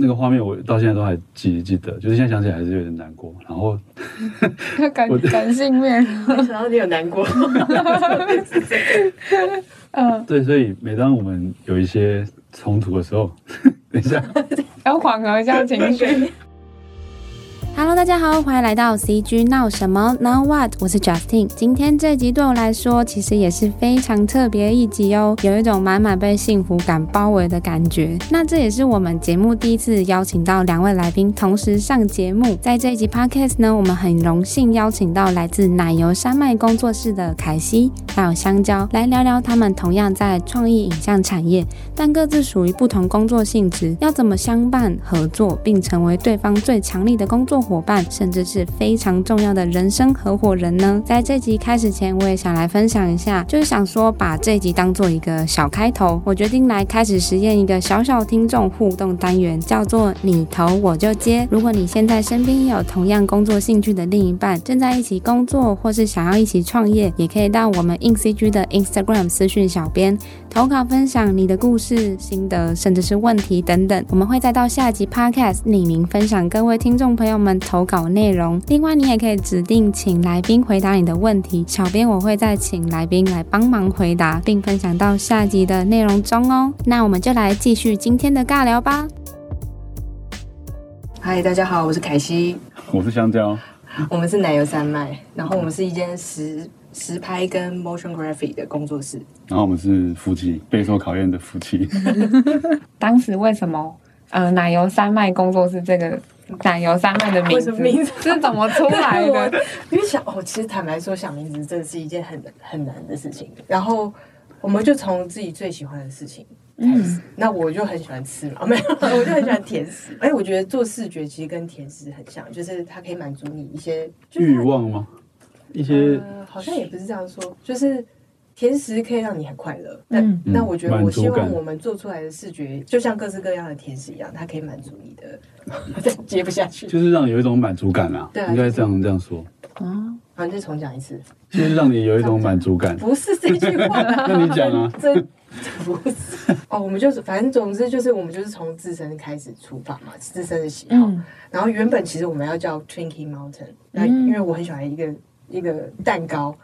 那个画面我到现在都还记记得，就是现在想起来还是有点难过。然后感 感性面，没想到你有难过。嗯，对，所以每当我们有一些冲突的时候，等一下要缓和一下情绪。Hello，大家好，欢迎来到 CG 闹什么 Now What？我是 Justin。今天这集对我来说，其实也是非常特别一集哦，有一种满满被幸福感包围的感觉。那这也是我们节目第一次邀请到两位来宾同时上节目。在这一集 Podcast 呢，我们很荣幸邀请到来自奶油山脉工作室的凯西还有香蕉来聊聊他们同样在创意影像产业，但各自属于不同工作性质，要怎么相伴合作，并成为对方最强力的工作伙伴，甚至是非常重要的人生合伙人呢？在这集开始前，我也想来分享一下，就是想说把这集当做一个小开头，我决定来开始实验一个小小听众互动单元，叫做你投我就接。如果你现在身边有同样工作兴趣的另一半，正在一起工作，或是想要一起创业，也可以到我们 InCG 的 Instagram 私讯小编投稿分享你的故事、心得，甚至是问题等等，我们会再到下集 Podcast 匿名分享各位听众朋友们。投稿内容，另外你也可以指定请来宾回答你的问题，小编我会再请来宾来帮忙回答，并分享到下集的内容中哦。那我们就来继续今天的尬聊吧。嗨，大家好，我是凯西，我是香蕉，我们是奶油山脉，然后我们是一间实实拍跟 motion graphic 的工作室，然后我们是夫妻，备受考验的夫妻。当时为什么呃奶油山脉工作室这个？奶油三妹的名字，名字是怎么出来的？因为想哦，其实坦白说，想名字真的是一件很很难的事情。然后我们就从自己最喜欢的事情开始。嗯、那我就很喜欢吃嘛，没有，我就很喜欢甜食。哎，我觉得做视觉其实跟甜食很像，就是它可以满足你一些欲望吗？一些、呃、好像也不是这样说，就是。甜食可以让你很快乐，那那我觉得我希望我们做出来的视觉就像各式各样的甜食一样，它可以满足你的。接不下去，就是让你有一种满足感啊，对，应该这样这样说。啊，好，你再重讲一次，就是让你有一种满足感。不是这句话，那你讲啊？这不是哦，我们就是反正总之就是我们就是从自身开始出发嘛，自身的喜好。然后原本其实我们要叫 Twinkie Mountain，那因为我很喜欢一个一个蛋糕。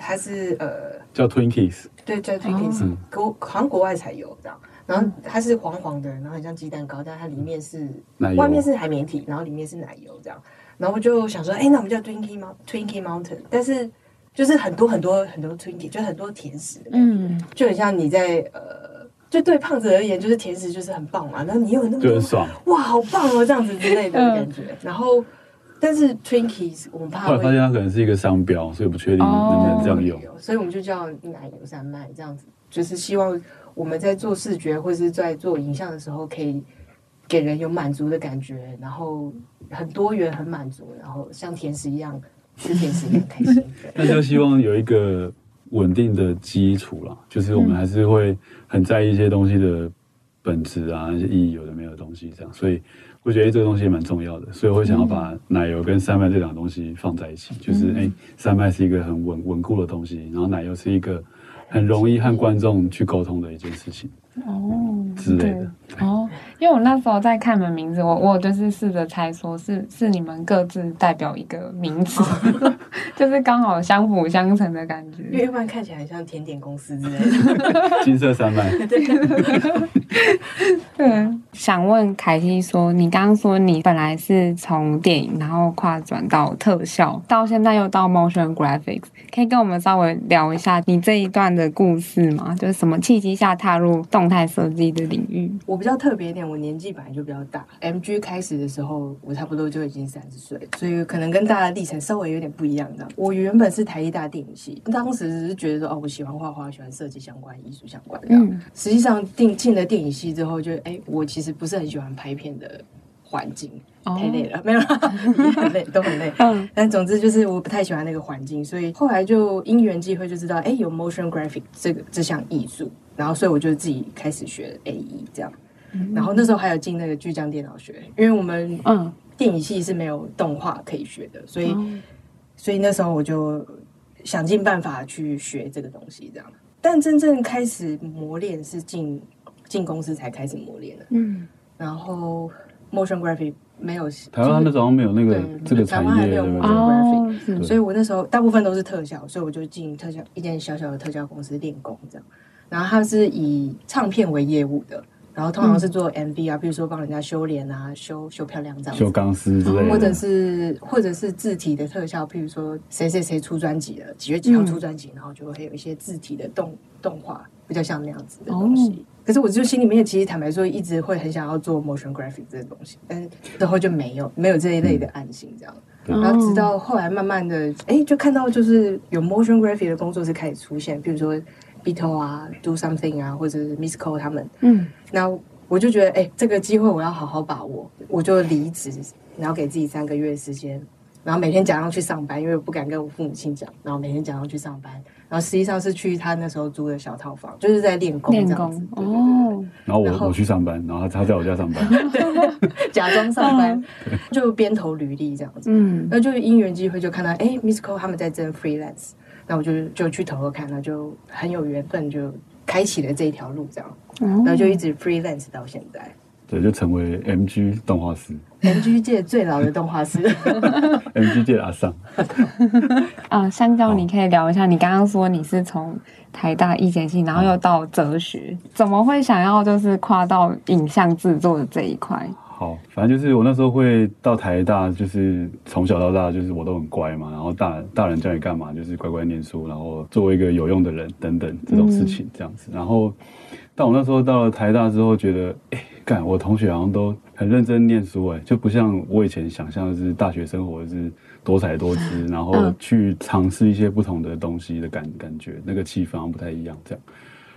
它是呃叫 Twinkies，对，叫 Twinkies，国好像国外才有这样。然后它是黄黄的，然后很像鸡蛋糕，但它里面是奶油，外面是海绵体，然后里面是奶油这样。然后就想说，哎，那我们叫 Twinkie Mount Twinkie Mountain，但是就是很多很多很多 Twinkie，就很多甜食的感觉，嗯，就很像你在呃，就对胖子而言，就是甜食就是很棒嘛。然后你又有那么多爽，哇，好棒哦，这样子之类的感觉。然后。但是 Twinkies 我们怕，后来发现它可能是一个商标，所以不确定能不能这样用。Oh, 所以我们就叫奶油山脉这样子，就是希望我们在做视觉或是在做影像的时候，可以给人有满足的感觉，然后很多元、很满足，然后像甜食一样吃甜食也很开心。那就希望有一个稳定的基础啦，就是我们还是会很在意一些东西的本质啊，一些意义有的没有的东西这样，所以。我觉得这个东西也蛮重要的，所以我会想要把奶油跟山脉这两个东西放在一起，嗯、就是哎，山脉是一个很稳稳固的东西，然后奶油是一个很容易和观众去沟通的一件事情。哦，之类的哦，因为我那时候在看你们名字，我我就是试着猜说是是你们各自代表一个名字，就是刚好相辅相成的感觉。因为一般看起来很像甜点公司之类的，金色山脉。对，对，想问凯西说，你刚刚说你本来是从电影，然后跨转到特效，到现在又到 motion graphics，可以跟我们稍微聊一下你这一段的故事吗？就是什么契机下踏入动态设计的领域，我比较特别一点，我年纪本来就比较大。MG 开始的时候，我差不多就已经三十岁，所以可能跟大家的历程稍微有点不一样的。我原本是台艺大电影系，当时只是觉得说，哦，我喜欢画画，喜欢设计相关、艺术相关的。嗯，实际上进进了电影系之后就，就哎，我其实不是很喜欢拍片的环境，太累了，没有，很累，都很累。嗯，但总之就是我不太喜欢那个环境，所以后来就因缘际会就知道，哎，有 motion graphic 这个这项艺术。然后，所以我就自己开始学 AE 这样。然后那时候还有进那个巨匠电脑学，因为我们嗯电影系是没有动画可以学的，所以所以那时候我就想尽办法去学这个东西这样。但真正开始磨练是进进公司才开始磨练的。嗯，然后 motion graphic 没有，台湾那时候没有那个这个产业，对不对？哦，所以我那时候大部分都是特效，所以我就进特效一间小小的特效公司练功这样。然后他是以唱片为业务的。然后通常是做 MV 啊，比如说帮人家修脸啊，修修漂亮这样子，修钢丝之类的，或者是或者是字体的特效，譬如说谁谁谁出专辑了，几月几号出专辑，嗯、然后就会有一些字体的动动画，比较像那样子的东西。哦、可是我就心里面其实坦白说，一直会很想要做 motion graphic 这些东西，但是之后就没有没有这一类的案型这样。嗯、然后直到后来慢慢的，哎，就看到就是有 motion graphic 的工作室开始出现，比如说。Beatle 啊，Do Something 啊，或者是 Miss Cole 他们，嗯，那我就觉得，哎、欸，这个机会我要好好把握，我就离职，然后给自己三个月时间，然后每天假装去上班，因为我不敢跟我父母亲讲，然后每天假装去上班，然后实际上是去他那时候租的小套房，就是在练功这样子，练功哦。然后我然后我去上班，然后他在我家上班，对，假装上班，就边投履历这样子，嗯，然后就因缘机会就看到，哎、欸、，Miss Cole 他们在争 freelance。那我就就去投投看，那就很有缘分，就开启了这一条路，这样，然后就一直 freelance 到现在。对，就成为 MG 动画师，MG 界最老的动画师，MG 界阿桑。啊，香蕉，你可以聊一下，你刚刚说你是从台大医学系，然后又到哲学，怎么会想要就是跨到影像制作的这一块？好，反正就是我那时候会到台大，就是从小到大，就是我都很乖嘛，然后大大人叫你干嘛，就是乖乖念书，然后作为一个有用的人等等这种事情这样子。嗯、然后，但我那时候到了台大之后，觉得，哎，干，我同学好像都很认真念书，哎，就不像我以前想象的是大学生活是多彩多姿，然后去尝试一些不同的东西的感感觉，那个气氛好像不太一样。这样，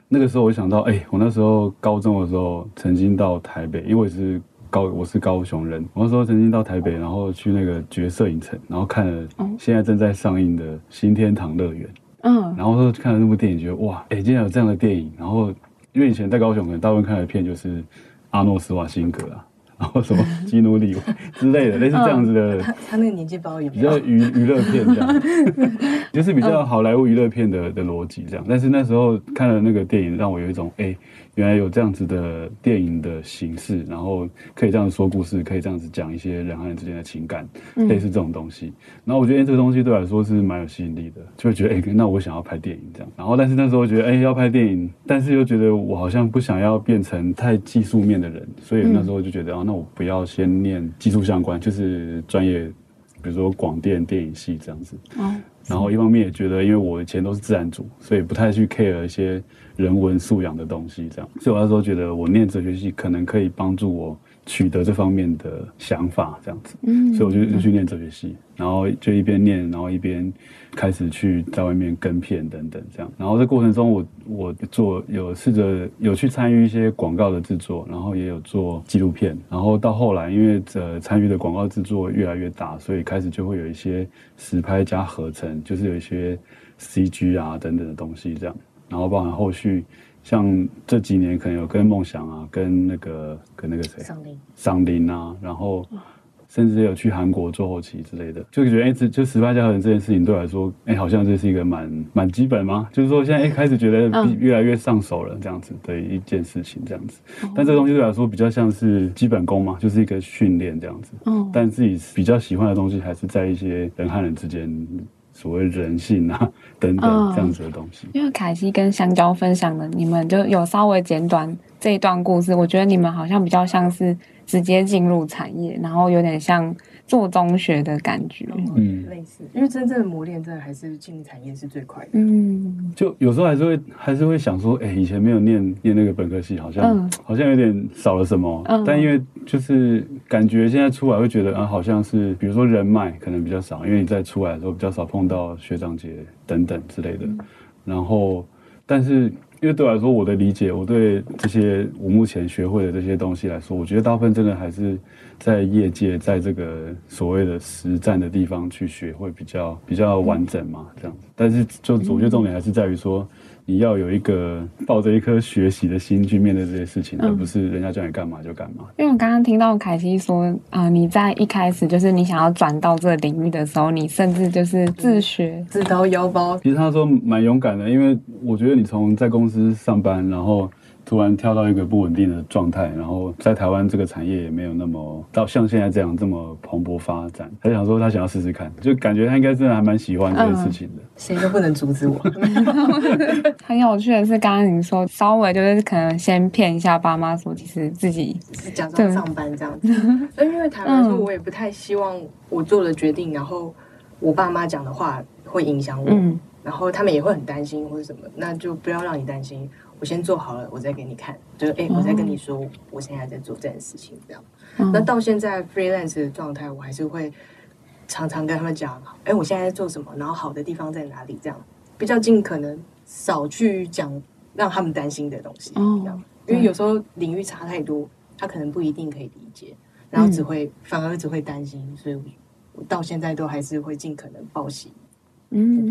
那个时候我想到，哎，我那时候高中的时候曾经到台北，因为是。高，我是高雄人。我那时候曾经到台北，然后去那个绝色影城，然后看了现在正在上映的《新天堂乐园》。嗯，然后说看了那部电影，觉得哇，哎，竟然有这样的电影。然后因为以前在高雄，可能大部分看的片就是阿诺斯瓦辛格啊。然后什么 基努里维之类的，类似这样子的。他他那个年纪包也比较娱娱乐片这样，就是比较好莱坞娱乐片的的逻辑这样。但是那时候看了那个电影，让我有一种哎，原来有这样子的电影的形式，然后可以这样说故事，可以这样子讲一些人和人之间的情感，类似这种东西。然后我觉得这个东西对我来说是蛮有吸引力的，就会觉得 哎，那我想要拍电影这样。然后但是那时候觉得哎，要拍电影，但是又觉得我好像不想要变成太技术面的人，所以那时候就觉得啊，那。我不要先念技术相关，就是专业，比如说广电电影系这样子。哦。然后一方面也觉得，因为我以前都是自然组，所以不太去 care 一些人文素养的东西，这样。所以我那时候觉得，我念哲学系可能可以帮助我。取得这方面的想法，这样子，嗯，所以我就就去念哲学系，然后就一边念，然后一边开始去在外面跟片等等这样，然后这过程中我，我我做有试着有去参与一些广告的制作，然后也有做纪录片，然后到后来，因为这参与的广告制作越来越大，所以开始就会有一些实拍加合成，就是有一些 CG 啊等等的东西这样，然后包含后续。像这几年可能有跟梦想啊，跟那个跟那个谁，桑林，桑林啊，然后甚至有去韩国做后期之类的，就觉得哎，这就实拍加合成这件事情对我来说，哎，好像这是一个蛮蛮基本吗？就是说现在一开始觉得越来越上手了这样子的一件事情这样子，但这个东西对我来说比较像是基本功嘛，就是一个训练这样子。嗯，但自己比较喜欢的东西还是在一些人和人之间。所谓人性啊，等等这样子的东西。嗯、因为凯西跟香蕉分享的，你们就有稍微简短这一段故事。我觉得你们好像比较像是直接进入产业，然后有点像。做中学的感觉，嗯，类似，因为真正的磨练，真的还是进入产业是最快的。嗯，就有时候还是会还是会想说，哎、欸，以前没有念念那个本科系，好像、嗯、好像有点少了什么。嗯，但因为就是感觉现在出来会觉得啊，好像是比如说人脉可能比较少，因为你在出来的时候比较少碰到学长姐等等之类的。嗯、然后，但是因为对我来说，我的理解，我对这些我目前学会的这些东西来说，我觉得大部分真的还是。在业界，在这个所谓的实战的地方去学，会比较比较完整嘛，这样子。但是，就我觉得重点还是在于说，你要有一个抱着一颗学习的心去面对这些事情，而不是人家叫你干嘛就干嘛。因为我刚刚听到凯西说，啊、呃，你在一开始就是你想要转到这个领域的时候，你甚至就是自学自掏腰包。其实他说蛮勇敢的，因为我觉得你从在公司上班，然后。突然跳到一个不稳定的状态，然后在台湾这个产业也没有那么到像现在这样这么蓬勃发展。他想说他想要试试看，就感觉他应该真的还蛮喜欢这件事情的。谁、嗯、都不能阻止我。很有趣的是，刚刚你说稍微就是可能先骗一下爸妈，说其实自己是假装上班这样子。所以因为台湾说，我也不太希望我做了决定，然后我爸妈讲的话会影响我。嗯然后他们也会很担心或者什么，那就不要让你担心。我先做好了，我再给你看。就是哎，我再跟你说，我现在在做这件事情，这样。嗯、那到现在 freelance 的状态，我还是会常常跟他们讲，哎，我现在在做什么，然后好的地方在哪里，这样比较尽可能少去讲让他们担心的东西。这样，嗯、因为有时候领域差太多，他可能不一定可以理解，然后只会、嗯、反而只会担心。所以我到现在都还是会尽可能报喜。嗯，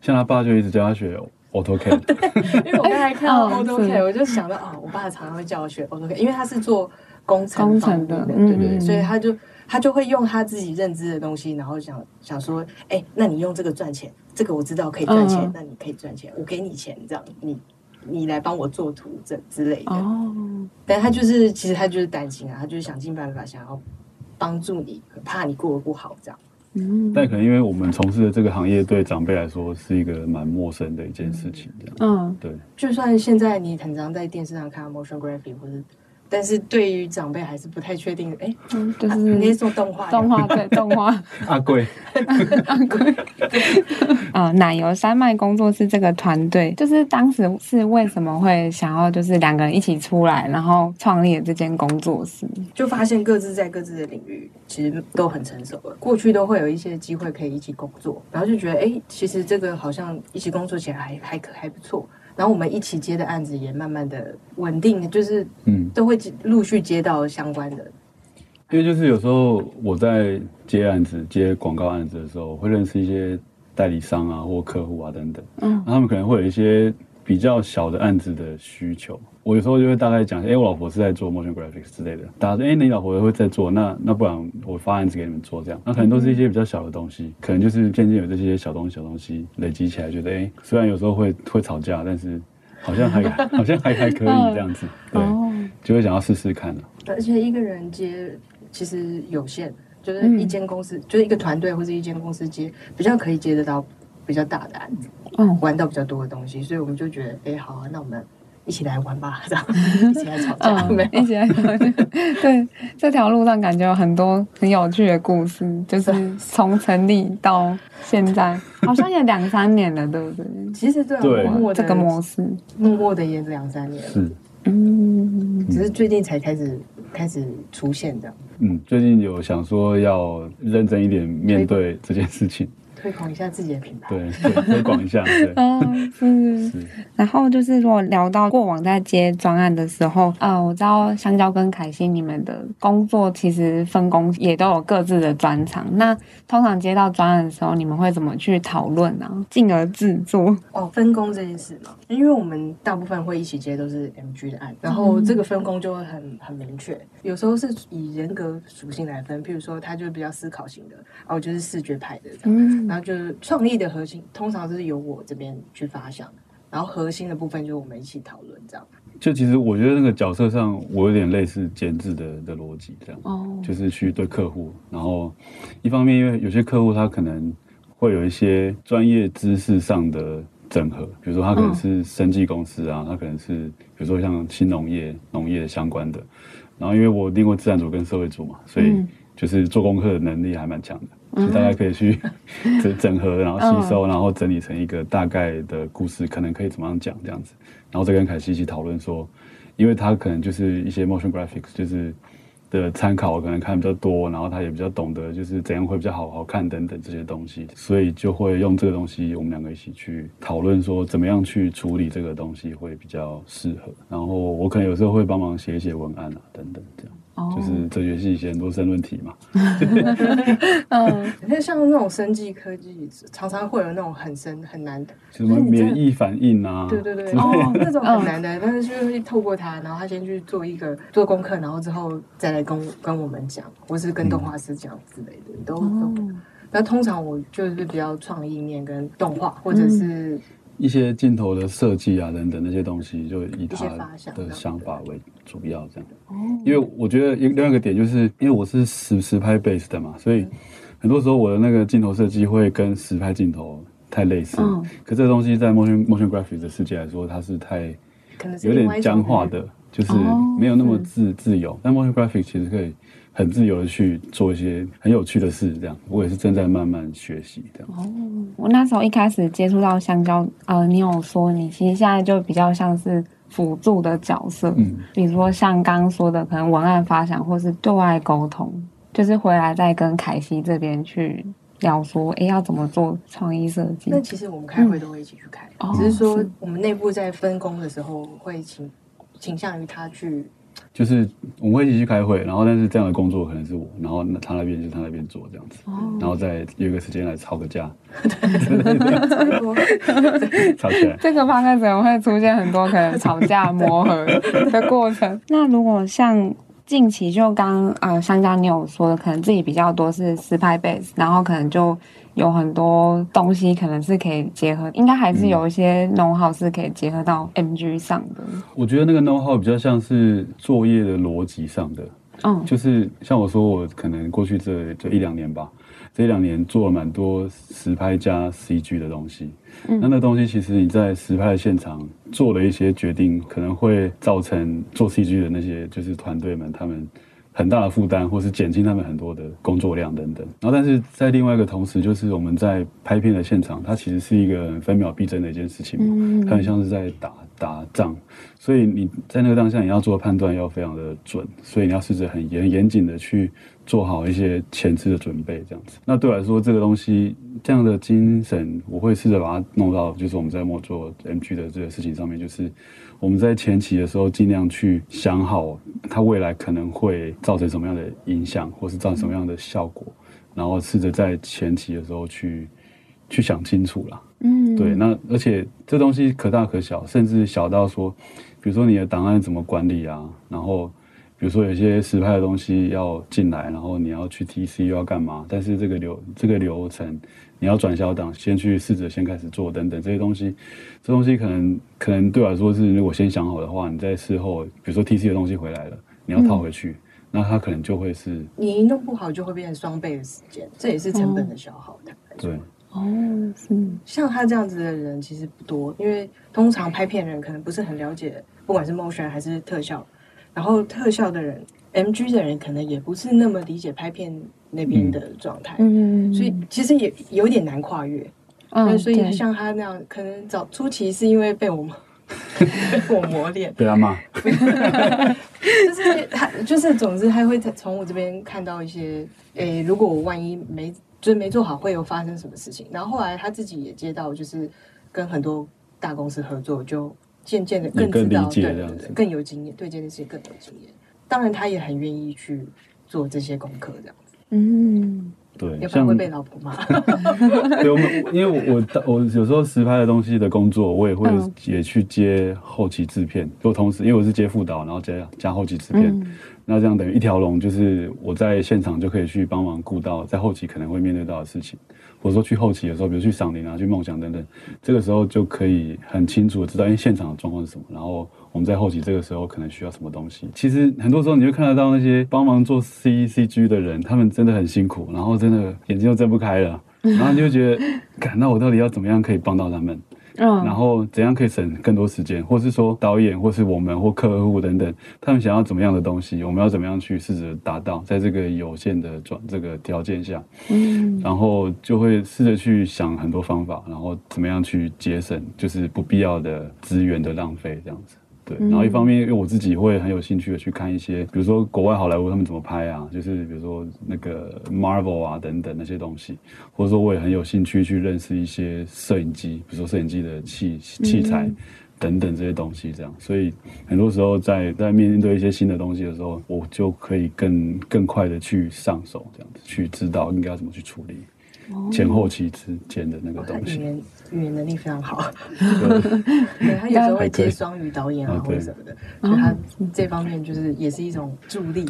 像他爸就一直教他学 AutoCAD，因为我刚才看到 AutoCAD，我就想到啊，我爸常常会叫我学 AutoCAD，因为他是做工程方面的，对对对，所以他就他就会用他自己认知的东西，然后想想说，哎，那你用这个赚钱，这个我知道可以赚钱，那你可以赚钱，我给你钱，这样你你来帮我做图这之类的。哦，但他就是其实他就是担心啊，他就是想尽办法想要帮助你，很怕你过得不好这样。嗯，但可能因为我们从事的这个行业，对长辈来说是一个蛮陌生的一件事情，这样。嗯，对。就算现在你很常在电视上看 motion graphic 或者。但是对于长辈还是不太确定，哎，就是你是做动画，动画对 动画。阿贵，阿贵。啊，奶油山脉工作室这个团队，就是当时是为什么会想要就是两个人一起出来，然后创立了这间工作室？就发现各自在各自的领域其实都很成熟了，过去都会有一些机会可以一起工作，然后就觉得，哎，其实这个好像一起工作起来还还可还不错。然后我们一起接的案子也慢慢的稳定，就是嗯，都会陆续接到相关的。因为就是有时候我在接案子、接广告案子的时候，会认识一些代理商啊或客户啊等等，嗯，他们可能会有一些比较小的案子的需求。我有时候就会大概讲，哎，我老婆是在做 motion graphics 之类的。大家说，哎，你老婆也会在做，那那不然我发案子给你们做这样。那可能都是一些比较小的东西，可能就是渐渐有这些小东西、小东西累积起来，觉得，哎，虽然有时候会会吵架，但是好像还 好像还还可以这样子，对，就会想要试试看了。而且一个人接其实有限，就是一间公司，就是一个团队或者一间公司接，比较可以接得到比较大的案子，嗯，玩到比较多的东西，所以我们就觉得，哎，好啊，那我们。一起来玩吧，这样一起来吵架，嗯、一起来吵架。对，这条路上感觉有很多很有趣的故事，就是从成立到现在，好像也两三年了，对不对？其实对，对默默这个模式，默默的也是两三年了，是，嗯，只是最近才开始开始出现的。嗯，最近有想说要认真一点面对这件事情。推广一下自己的品牌，对，推广一下，对，嗯，是是。然后就是说，聊到过往在接专案的时候，呃，我知道香蕉跟凯西你们的工作其实分工也都有各自的专长。那通常接到专案的时候，你们会怎么去讨论呢？进而制作？哦，分工这件事嘛，因为我们大部分会一起接都是 MG 的案，然后这个分工就会很很明确。有时候是以人格属性来分，譬如说他就比较思考型的，哦，就是视觉派的这样。嗯然后就是创意的核心，通常是由我这边去发想，然后核心的部分就是我们一起讨论这样。就其实我觉得那个角色上，我有点类似监制的的逻辑这样，哦，就是去对客户，然后一方面因为有些客户他可能会有一些专业知识上的整合，比如说他可能是生技公司啊，他可能是比如说像新农业、农业相关的，然后因为我经过自然组跟社会组嘛，所以就是做功课的能力还蛮强的。就大家可以去 整整合，然后吸收，然后整理成一个大概的故事，可能可以怎么样讲这样子，然后再跟凯西一起讨论说，因为他可能就是一些 motion graphics 就是的参考，可能看比较多，然后他也比较懂得就是怎样会比较好好看等等这些东西，所以就会用这个东西，我们两个一起去讨论说怎么样去处理这个东西会比较适合，然后我可能有时候会帮忙写一些文案啊等等这样。就是哲学系写很多申论题嘛，嗯，你看像那种生技科技，常常会有那种很深很难的，什么免疫反应啊，对对对，哦，那种很难的，但是就会透过他，然后他先去做一个做功课，然后之后再来跟跟我们讲，或是跟动画师讲之类的，都都。那通常我就是比较创意面跟动画，或者是一些镜头的设计啊等等那些东西，就以他的想法为主要这样。哦，因为我觉得另外一个点就是，因为我是实实拍 base 的嘛，所以很多时候我的那个镜头设计会跟实拍镜头太类似。嗯，可这个东西在 motion motion graphics 的世界来说，它是太有点僵化的，就是没有那么自自由。但 motion graphics 其实可以。很自由的去做一些很有趣的事，这样我也是正在慢慢学习这样。哦，我那时候一开始接触到香蕉，呃，你有说你其实现在就比较像是辅助的角色，嗯，比如说像刚刚说的，可能文案发想或是对外沟通，就是回来再跟凯西这边去聊说，哎，要怎么做创意设计？那其实我们开会都会一起去开，嗯，只是说我们内部在分工的时候会倾倾向于他去。就是我们会一起去开会，然后但是这样的工作可能是我，然后他那边就是他那边做这样子，哦、然后再约一个时间来吵个架，吵起来。这个方案可能会出现很多可能吵架 磨合的过程。那如果像近期就刚呃香蕉你有说的，可能自己比较多是实拍 base，然后可能就。有很多东西可能是可以结合，应该还是有一些 know how 是可以结合到 MG 上的。我觉得那个 know how 比较像是作业的逻辑上的，嗯，就是像我说，我可能过去这这一两年吧，这一两年做了蛮多实拍加 CG 的东西。嗯，那那东西其实你在实拍的现场做了一些决定，可能会造成做 CG 的那些就是团队们他们。很大的负担，或是减轻他们很多的工作量等等。然后，但是在另外一个同时，就是我们在拍片的现场，它其实是一个分秒必争的一件事情嘛，它很像是在打打仗，所以你在那个当下，你要做判断要非常的准，所以你要试着很严严谨的去做好一些前置的准备，这样子。那对我来说，这个东西这样的精神，我会试着把它弄到，就是我们在做 MG 的这个事情上面，就是。我们在前期的时候，尽量去想好它未来可能会造成什么样的影响，或是造成什么样的效果，然后试着在前期的时候去去想清楚啦。嗯，对。那而且这东西可大可小，甚至小到说，比如说你的档案怎么管理啊，然后比如说有些实拍的东西要进来，然后你要去 TC 又要干嘛，但是这个流这个流程。你要转小档，先去试着先开始做等等这些东西，这东西可能可能对我来说是，如果先想好的话，你在事后，比如说 TC 的东西回来了，你要套回去，嗯、那它可能就会是你弄不好就会变成双倍的时间，这也是成本的消耗的。哦对，哦，嗯像他这样子的人其实不多，因为通常拍片人可能不是很了解，不管是 motion 还是特效，然后特效的人，MG 的人可能也不是那么理解拍片。那边的状态，嗯，所以其实也有点难跨越，嗯，所以像他那样，可能早初期是因为被我们 被我磨练，被他骂，就是他就是总之他会从我这边看到一些，诶，如果我万一没就是没做好，会有发生什么事情。然后后来他自己也接到，就是跟很多大公司合作，就渐渐的更知道，对对对，更有经验，对这件事情更有经验。当然，他也很愿意去做这些功课，这样。嗯，对，要不然会被老婆骂。对，我们因为我我我有时候实拍的东西的工作，我也会也去接后期制片，就同时因为我是接副导，然后加加后期制片，嗯、那这样等于一条龙，就是我在现场就可以去帮忙顾到在后期可能会面对到的事情，或者说去后期的时候，比如去赏林啊、去梦想等等，这个时候就可以很清楚的知道，因为现场的状况是什么，然后。我们在后期这个时候可能需要什么东西？其实很多时候你会看得到那些帮忙做 C C G 的人，他们真的很辛苦，然后真的眼睛都睁不开了，然后你就觉得，那我到底要怎么样可以帮到他们？嗯，然后怎样可以省更多时间？或是说导演，或是我们或客户等等，他们想要怎么样的东西？我们要怎么样去试着达到？在这个有限的状这个条件下，嗯，然后就会试着去想很多方法，然后怎么样去节省，就是不必要的资源的浪费，这样子。对，然后一方面，因为我自己会很有兴趣的去看一些，比如说国外好莱坞他们怎么拍啊，就是比如说那个 Marvel 啊等等那些东西，或者说我也很有兴趣去认识一些摄影机，比如说摄影机的器器材等等这些东西，这样，所以很多时候在在面对一些新的东西的时候，我就可以更更快的去上手，这样子去知道应该要怎么去处理。前后期之间的那个东西，语言语言能力非常好。对，他有时候会接双语导演啊，或者什么的，所以他这方面就是也是一种助力。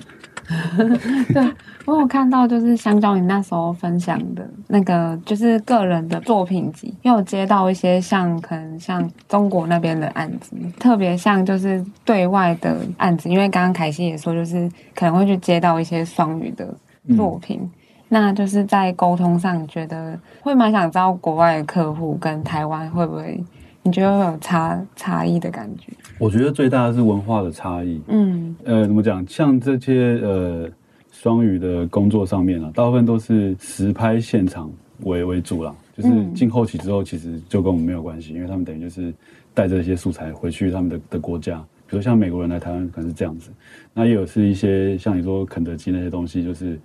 对，我有看到，就是香蕉你那时候分享的那个，就是个人的作品集，因为我接到一些像可能像中国那边的案子，特别像就是对外的案子，因为刚刚凯西也说，就是可能会去接到一些双语的作品，嗯、那就是在沟通上，觉得会蛮想知道国外的客户跟台湾会不会，你觉得会有差差异的感觉？我觉得最大的是文化的差异。嗯，呃，怎么讲？像这些呃双语的工作上面啊，大部分都是实拍现场为为主啦。就是进后期之后，其实就跟我们没有关系，因为他们等于就是带着一些素材回去他们的的国家。比如像美国人来台湾，可能是这样子。那也有是一些像你说肯德基那些东西，就是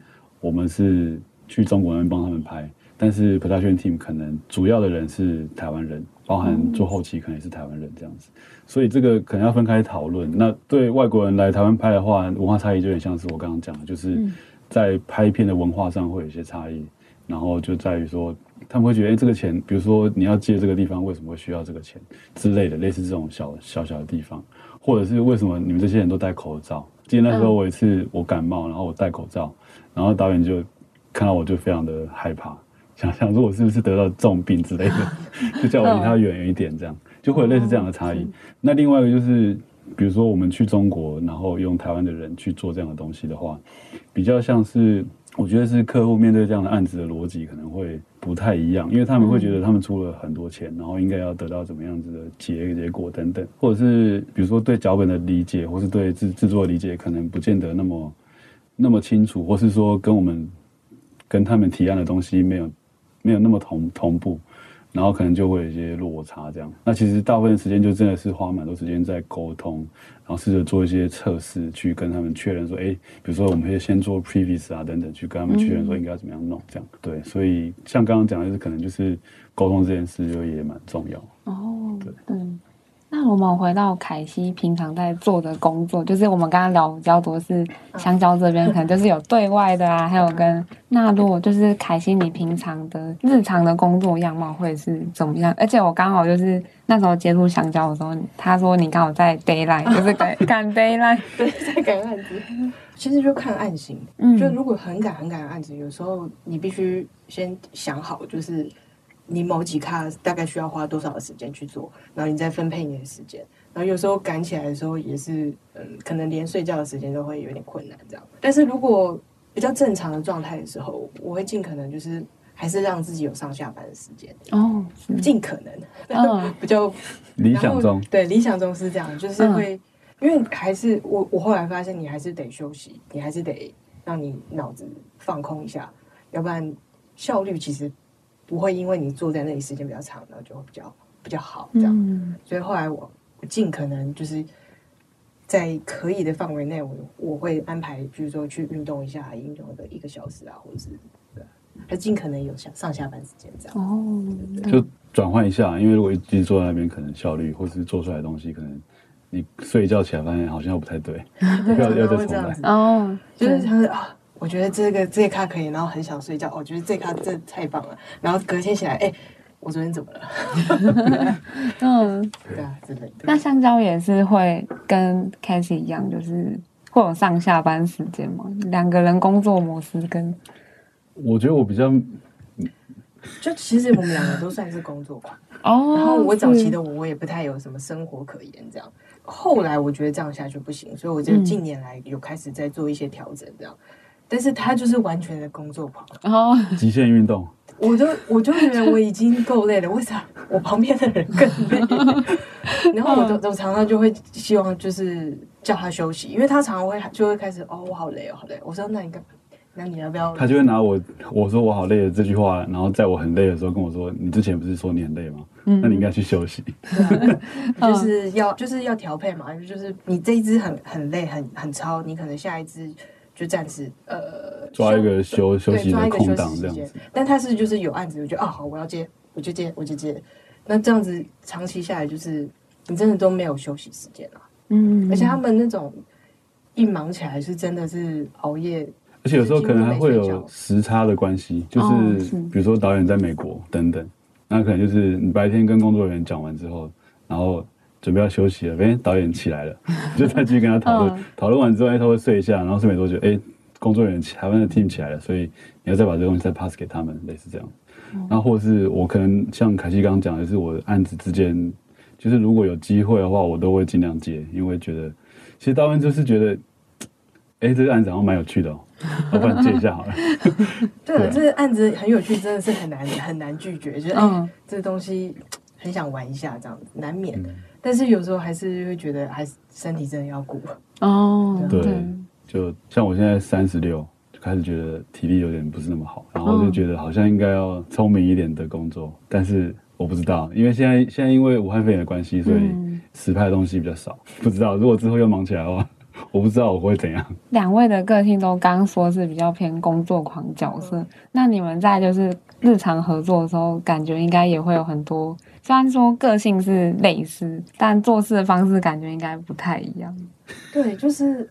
我们是去中国那边帮他们拍，但是 production team 可能主要的人是台湾人。包含做后期可能也是台湾人这样子，所以这个可能要分开讨论。那对外国人来台湾拍的话，文化差异就有点像是我刚刚讲的，就是在拍片的文化上会有一些差异。然后就在于说，他们会觉得，哎，这个钱，比如说你要借这个地方，为什么会需要这个钱之类的，类似这种小小小的地方，或者是为什么你们这些人都戴口罩？记得那时候我有一次我感冒，然后我戴口罩，然后导演就看到我就非常的害怕。想 想说，我是不是得到重病之类的，就叫我离他远远一点，这样就会有类似这样的差异。那另外一个就是，比如说我们去中国，然后用台湾的人去做这样的东西的话，比较像是我觉得是客户面对这样的案子的逻辑可能会不太一样，因为他们会觉得他们出了很多钱，然后应该要得到怎么样子的结结果等等，或者是比如说对脚本的理解，或是对制制作的理解，可能不见得那么那么清楚，或是说跟我们跟他们提案的东西没有。没有那么同同步，然后可能就会有一些落差这样。那其实大部分时间就真的是花蛮多时间在沟通，然后试着做一些测试，去跟他们确认说，哎，比如说我们可以先做 previous 啊等等，去跟他们确认说应该要怎么样弄这样。对，所以像刚刚讲的，就是可能就是沟通这件事就也蛮重要。哦，对对。那我们回到凯西平常在做的工作，就是我们刚刚聊比较多是香蕉这边，可能就是有对外的啊，还有跟纳洛，就是凯西你平常的日常的工作样貌会是怎么样？而且我刚好就是那时候接触香蕉的时候，他说你刚好在 deadline，就是赶 赶 deadline，对，在赶案子。其实就看案型，嗯，就如果很赶很赶的案子，有时候你必须先想好，就是。你某几卡大概需要花多少的时间去做，然后你再分配你的时间。然后有时候赶起来的时候也是，嗯，可能连睡觉的时间都会有点困难这样。但是如果比较正常的状态的时候，我会尽可能就是还是让自己有上下班的时间哦，尽可能，嗯，比较理想中，对，理想中是这样，就是会，因为还是我我后来发现你还是得休息，你还是得让你脑子放空一下，要不然效率其实。不会因为你坐在那里时间比较长，然后就会比较比较好这样。嗯、所以后来我我尽可能就是在可以的范围内，我我会安排，比如说去运动一下，运动个一个小时啊，或者是对，还尽可能有上上下班时间这样。哦，对就转换一下，因为如果一直坐在那边，可能效率或是做出来的东西，可能你睡一觉起来发现好像又不太对，要要再重来。哦，就是他说啊。我觉得这个这一咖可以，然后很想睡觉。我觉得这卡这太棒了，然后隔天起来，哎，我昨天怎么了？嗯，对啊，之类的。那香蕉也是会跟 Cassie 一样，就是会有上下班时间吗？两个人工作模式跟……我觉得我比较，就其实我们两个都算是工作狂哦。然后我早期的我，我也不太有什么生活可言，这样。后来我觉得这样下去不行，所以我就近年来有开始在做一些调整，这样。但是他就是完全的工作狂，然后极限运动，我就我就觉得我已经够累了，为啥我旁边的人更累？然后我都我常常就会希望就是叫他休息，因为他常常会就会开始哦，我好累哦，好累。我说那你干，那你要不要？他就会拿我我说我好累的这句话，然后在我很累的时候跟我说，你之前不是说你很累吗？嗯，那你应该去休息。就是要就是要调配嘛，就是你这一支很很累很很超，你可能下一支。就暂时呃抓一个休休息的空档这样子，但他是就是有案子，我觉得啊好，我要接，我就接，我就接。那这样子长期下来，就是你真的都没有休息时间了。嗯，而且他们那种一忙起来是真的是熬夜，而且有时候可能还会有时差的关系，就是比如说导演在美国等等，那可能就是你白天跟工作人员讲完之后，然后。准备要休息了，哎，导演起来了，就再继续跟他讨论。讨论完之后，哎，他会睡一下，然后睡没多久，哎，工作人员台湾的 team 起来了，所以你要再把这个东西再 pass 给他们，类似这样。然后或是我可能像凯西刚刚讲的是，我的案子之间，就是如果有机会的话，我都会尽量接，因为觉得其实大部分就是觉得，哎，这个案子好像蛮有趣的哦，我帮你接一下好了。对了，这个案子很有趣，真的是很难很难拒绝，就是嗯，这个东西很想玩一下，这样难免的。但是有时候还是会觉得，还是身体真的要顾哦。对，就像我现在三十六。就开始觉得体力有点不是那么好，然后就觉得好像应该要聪明一点的工作，但是我不知道，因为现在现在因为武汉肺炎的关系，所以实拍的东西比较少，不知道如果之后又忙起来的话，我不知道我会怎样。两位的个性都刚刚说是比较偏工作狂角色，那你们在就是日常合作的时候，感觉应该也会有很多，虽然说个性是类似，但做事的方式感觉应该不太一样。对，就是。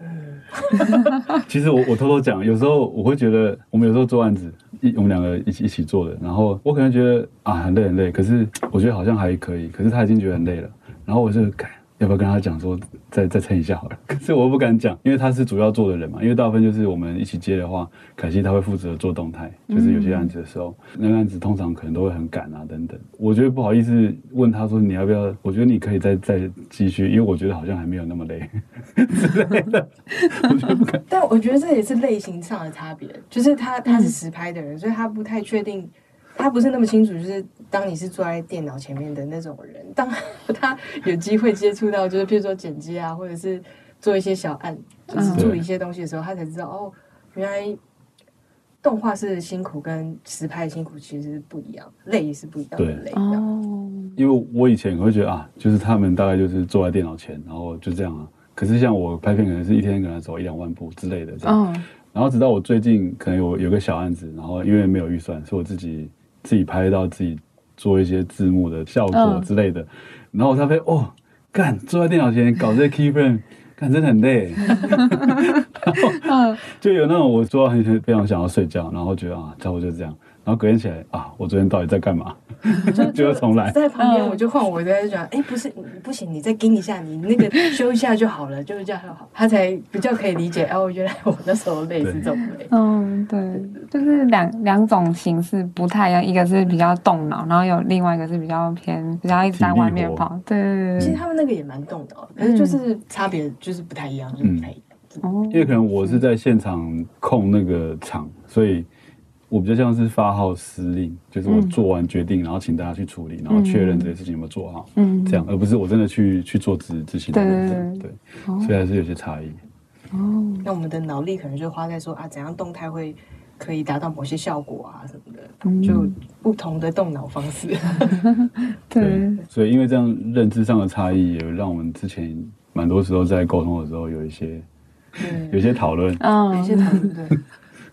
嗯，其实我我偷偷讲，有时候我会觉得，我们有时候做案子，一我们两个一起一起做的，然后我可能觉得啊很累很累，可是我觉得好像还可以，可是他已经觉得很累了，然后我就改。要不要跟他讲说再再撑一下好了？可是我又不敢讲，因为他是主要做的人嘛。因为大部分就是我们一起接的话，凯西他会负责做动态，就是有些案子的时候，那个案子通常可能都会很赶啊等等。我觉得不好意思问他说你要不要？我觉得你可以再再继续，因为我觉得好像还没有那么累 之类的。我觉得不敢。但我觉得这也是类型上的差别，就是他他是实拍的人，所以他不太确定。他不是那么清楚，就是当你是坐在电脑前面的那种人，当他有机会接触到，就是譬如说剪辑啊，或者是做一些小案，就是做一些东西的时候，他才知道哦，原来动画是辛苦，跟实拍辛苦其实不一样，累也是不一样的累。哦，因为我以前会觉得啊，就是他们大概就是坐在电脑前，然后就这样啊。可是像我拍片，可能是一天可能走一两万步之类的这样。然后直到我最近可能有有个小案子，然后因为没有预算，是我自己。自己拍到自己做一些字幕的效果之类的，嗯、然后我才发现哦，干坐在电脑前搞这些 keyframe，干真的很累。然后就有那种我做到很非常想要睡觉，然后觉得啊，差不多就这样。然后隔天起来啊，我昨天到底在干嘛？就要 重来。在旁边我就换我在讲，哎，不是，不行，你再盯一下，你那个 修一下就好了，就是这样就好，他才比较可以理解。哦，原来我那时候累是这么累。嗯，对，就是两两种形式不太一样，一个是比较动脑，然后有另外一个是比较偏比较一直在外面跑。对对对。其实他们那个也蛮动脑，可是就是差别就是不太一样，就是不太一样。哦。因为可能我是在现场控那个场，所以。我比较像是发号施令，就是我做完决定，嗯、然后请大家去处理，然后确认这些事情有没有做好，嗯，这样，而不是我真的去去做执执行的人，对，对，对，所以还是有些差异。哦，那我们的脑力可能就花在说啊，怎样动态会可以达到某些效果啊什么的，嗯、就不同的动脑方式。对，对，所以因为这样认知上的差异，也让我们之前蛮多时候在沟通的时候有一些有一些讨论，嗯，有一些讨论，对。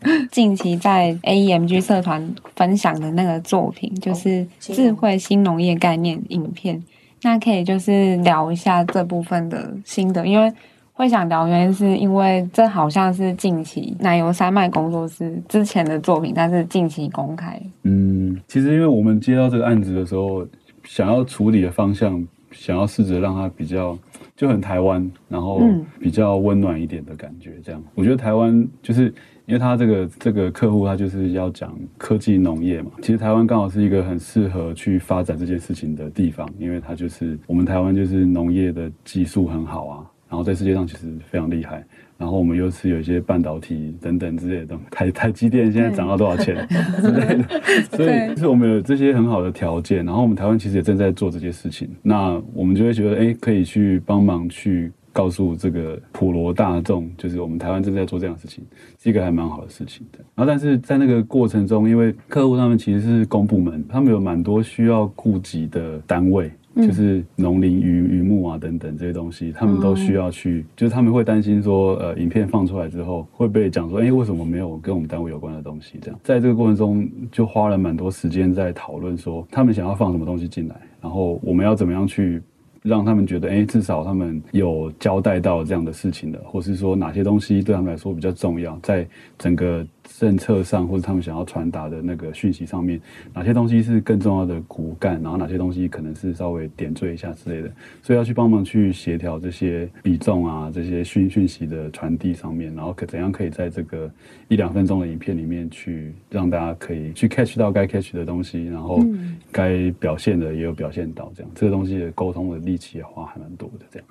近期在 AEMG 社团分享的那个作品，就是智慧新农业概念影片。那可以就是聊一下这部分的心得，因为会想聊，原因是因为这好像是近期奶油山脉工作室之前的作品，但是近期公开。嗯，其实因为我们接到这个案子的时候，想要处理的方向，想要试着让它比较就很台湾，然后比较温暖一点的感觉。这样，我觉得台湾就是。因为他这个这个客户，他就是要讲科技农业嘛。其实台湾刚好是一个很适合去发展这件事情的地方，因为它就是我们台湾就是农业的技术很好啊，然后在世界上其实非常厉害。然后我们又是有一些半导体等等之类的东西，台台积电现在涨到多少钱之类的，所以就是我们有这些很好的条件。然后我们台湾其实也正在做这些事情，那我们就会觉得，哎，可以去帮忙去。告诉这个普罗大众，就是我们台湾正在做这样的事情，是一个还蛮好的事情的。然后，但是在那个过程中，因为客户他们其实是公部门，他们有蛮多需要顾及的单位，就是农林渔渔牧啊等等这些东西，他们都需要去，就是他们会担心说，呃，影片放出来之后会被讲说，哎，为什么没有跟我们单位有关的东西？这样，在这个过程中就花了蛮多时间在讨论说，他们想要放什么东西进来，然后我们要怎么样去。让他们觉得，哎，至少他们有交代到这样的事情的，或是说哪些东西对他们来说比较重要，在整个政策上或者他们想要传达的那个讯息上面，哪些东西是更重要的骨干，然后哪些东西可能是稍微点缀一下之类的，所以要去帮忙去协调这些比重啊，这些讯讯息的传递上面，然后可怎样可以在这个一两分钟的影片里面去让大家可以去 catch 到该 catch 的东西，然后该表现的也有表现到，这样这个东西的沟通的力气也花还蛮多的。这样，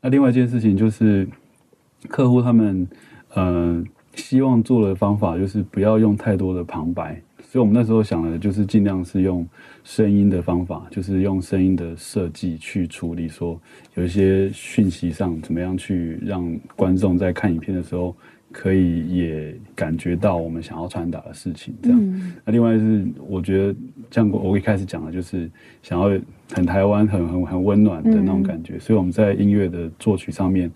那另外一件事情就是客户他们嗯。呃希望做的方法就是不要用太多的旁白，所以我们那时候想的就是尽量是用声音的方法，就是用声音的设计去处理，说有一些讯息上怎么样去让观众在看影片的时候可以也感觉到我们想要传达的事情。这样，嗯、那另外是我觉得像我一开始讲的，就是想要很台湾、很很很温暖的那种感觉，嗯、所以我们在音乐的作曲上面。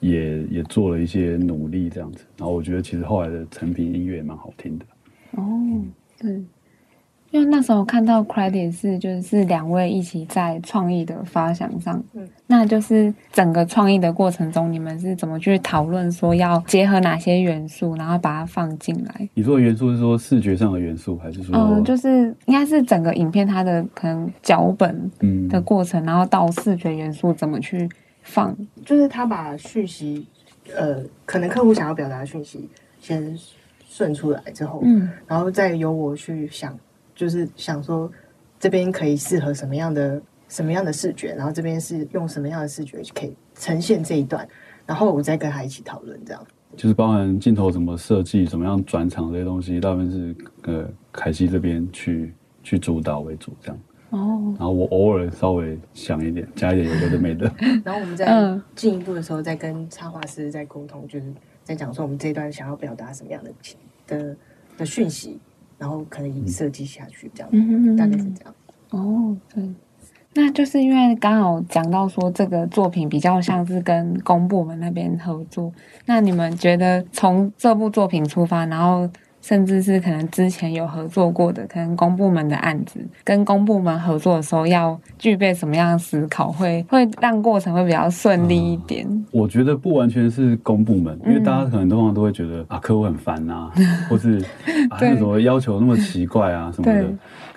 也也做了一些努力，这样子，然后我觉得其实后来的成品音乐也蛮好听的。哦，对，因为那时候看到 credit 是就是两位一起在创意的发想上，嗯，那就是整个创意的过程中，你们是怎么去讨论说要结合哪些元素，然后把它放进来？你说的元素是说视觉上的元素，还是说？嗯，就是应该是整个影片它的可能脚本的过程，嗯、然后到视觉元素怎么去。放就是他把讯息，呃，可能客户想要表达的讯息先顺出来之后，嗯，然后再由我去想，就是想说这边可以适合什么样的什么样的视觉，然后这边是用什么样的视觉可以呈现这一段，然后我再跟他一起讨论，这样就是包含镜头怎么设计，怎么样转场这些东西，大部分是呃凯西这边去去主导为主，这样。哦，然后我偶尔稍微想一点，加一点有的没的。然后我们在进一步的时候，再跟插画师在沟通，就是在讲说我们这一段想要表达什么样的的的讯息，然后可能以设计下去这样，嗯、大概是这样。哦，对，那就是因为刚好讲到说这个作品比较像是跟公部门那边合作，那你们觉得从这部作品出发，然后。甚至是可能之前有合作过的，可能公部门的案子，跟公部门合作的时候要具备什么样的思考，会会让过程会比较顺利一点。嗯，我觉得不完全是公部门，因为大家可能通常都会觉得啊，客户很烦啊，或是啊，那什么要求那么奇怪啊什么的。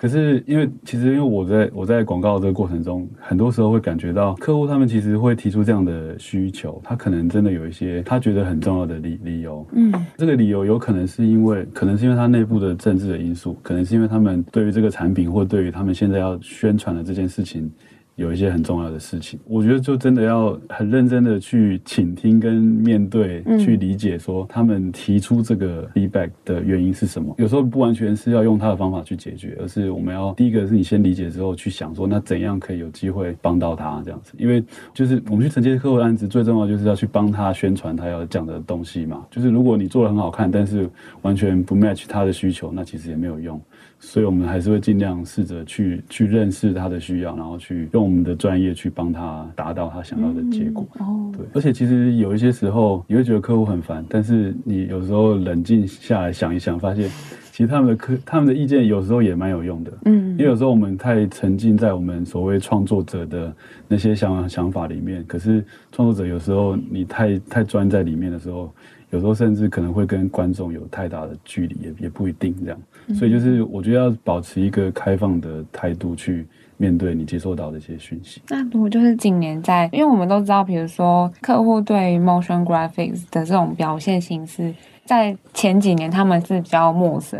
可是因为其实因为我在我在广告这个过程中，很多时候会感觉到客户他们其实会提出这样的需求，他可能真的有一些他觉得很重要的理理由。嗯，这个理由有可能是因为。可能是因为他内部的政治的因素，可能是因为他们对于这个产品或对于他们现在要宣传的这件事情。有一些很重要的事情，我觉得就真的要很认真的去倾听跟面对，嗯、去理解说他们提出这个 feedback 的原因是什么。有时候不完全是要用他的方法去解决，而是我们要第一个是你先理解之后去想说，那怎样可以有机会帮到他这样子。因为就是我们去承接客户的案子，最重要就是要去帮他宣传他要讲的东西嘛。就是如果你做的很好看，但是完全不 match 他的需求，那其实也没有用。所以我们还是会尽量试着去去认识他的需要，然后去用我们的专业去帮他达到他想要的结果。哦，对。而且其实有一些时候你会觉得客户很烦，但是你有时候冷静下来想一想，发现其实他们的客他们的意见有时候也蛮有用的。嗯，因为有时候我们太沉浸在我们所谓创作者的那些想想法里面，可是创作者有时候你太太钻在里面的时候。有时候甚至可能会跟观众有太大的距离，也也不一定这样。所以就是我觉得要保持一个开放的态度去面对你接收到的一些讯息。那如果就是今年在，因为我们都知道，比如说客户对于 motion graphics 的这种表现形式，在前几年他们是比较陌生。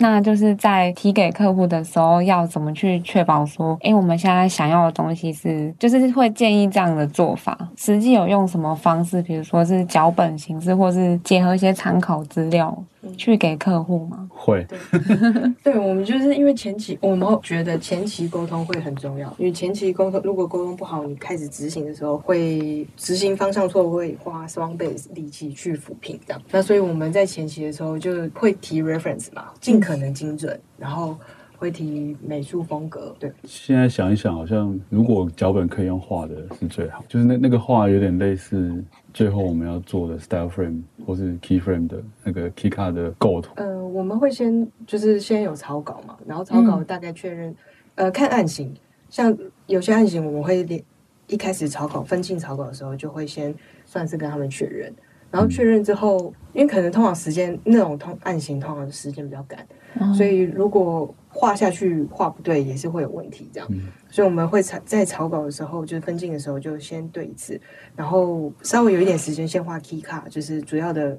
那就是在提给客户的时候，要怎么去确保说，哎，我们现在想要的东西是，就是会建议这样的做法。实际有用什么方式，比如说是脚本形式，或是结合一些参考资料。去给客户吗？会，对，我们就是因为前期，我们觉得前期沟通会很重要，因为前期沟通如果沟通不好，你开始执行的时候会执行方向错，会花双倍力气去抚平这样。那所以我们在前期的时候就会提 reference 嘛，尽可能精准，然后。会提美术风格，对。现在想一想，好像如果脚本可以用画的是最好，就是那那个画有点类似最后我们要做的 style frame 或是 key frame 的那个 key card 的构图。呃，我们会先就是先有草稿嘛，然后草稿大概确认，嗯、呃，看案型，像有些案型我们会连一开始草稿分镜草稿的时候就会先算是跟他们确认，然后确认之后，因为可能通常时间那种通案型通常时间比较赶，嗯、所以如果画下去画不对，也是会有问题这样。嗯、所以我们会在在草稿的时候，就是分镜的时候就先对一次，然后稍微有一点时间先画 key cut，就是主要的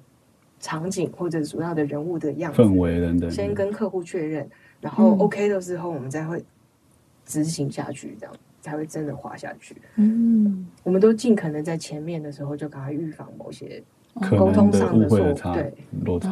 场景或者主要的人物的样子、氛围等等，先跟客户确认，然后 OK 的时候，我们再会执行下去这样。才会真的画下去。嗯，我们都尽可能在前面的时候就赶快预防某些沟通上的错误，对落差。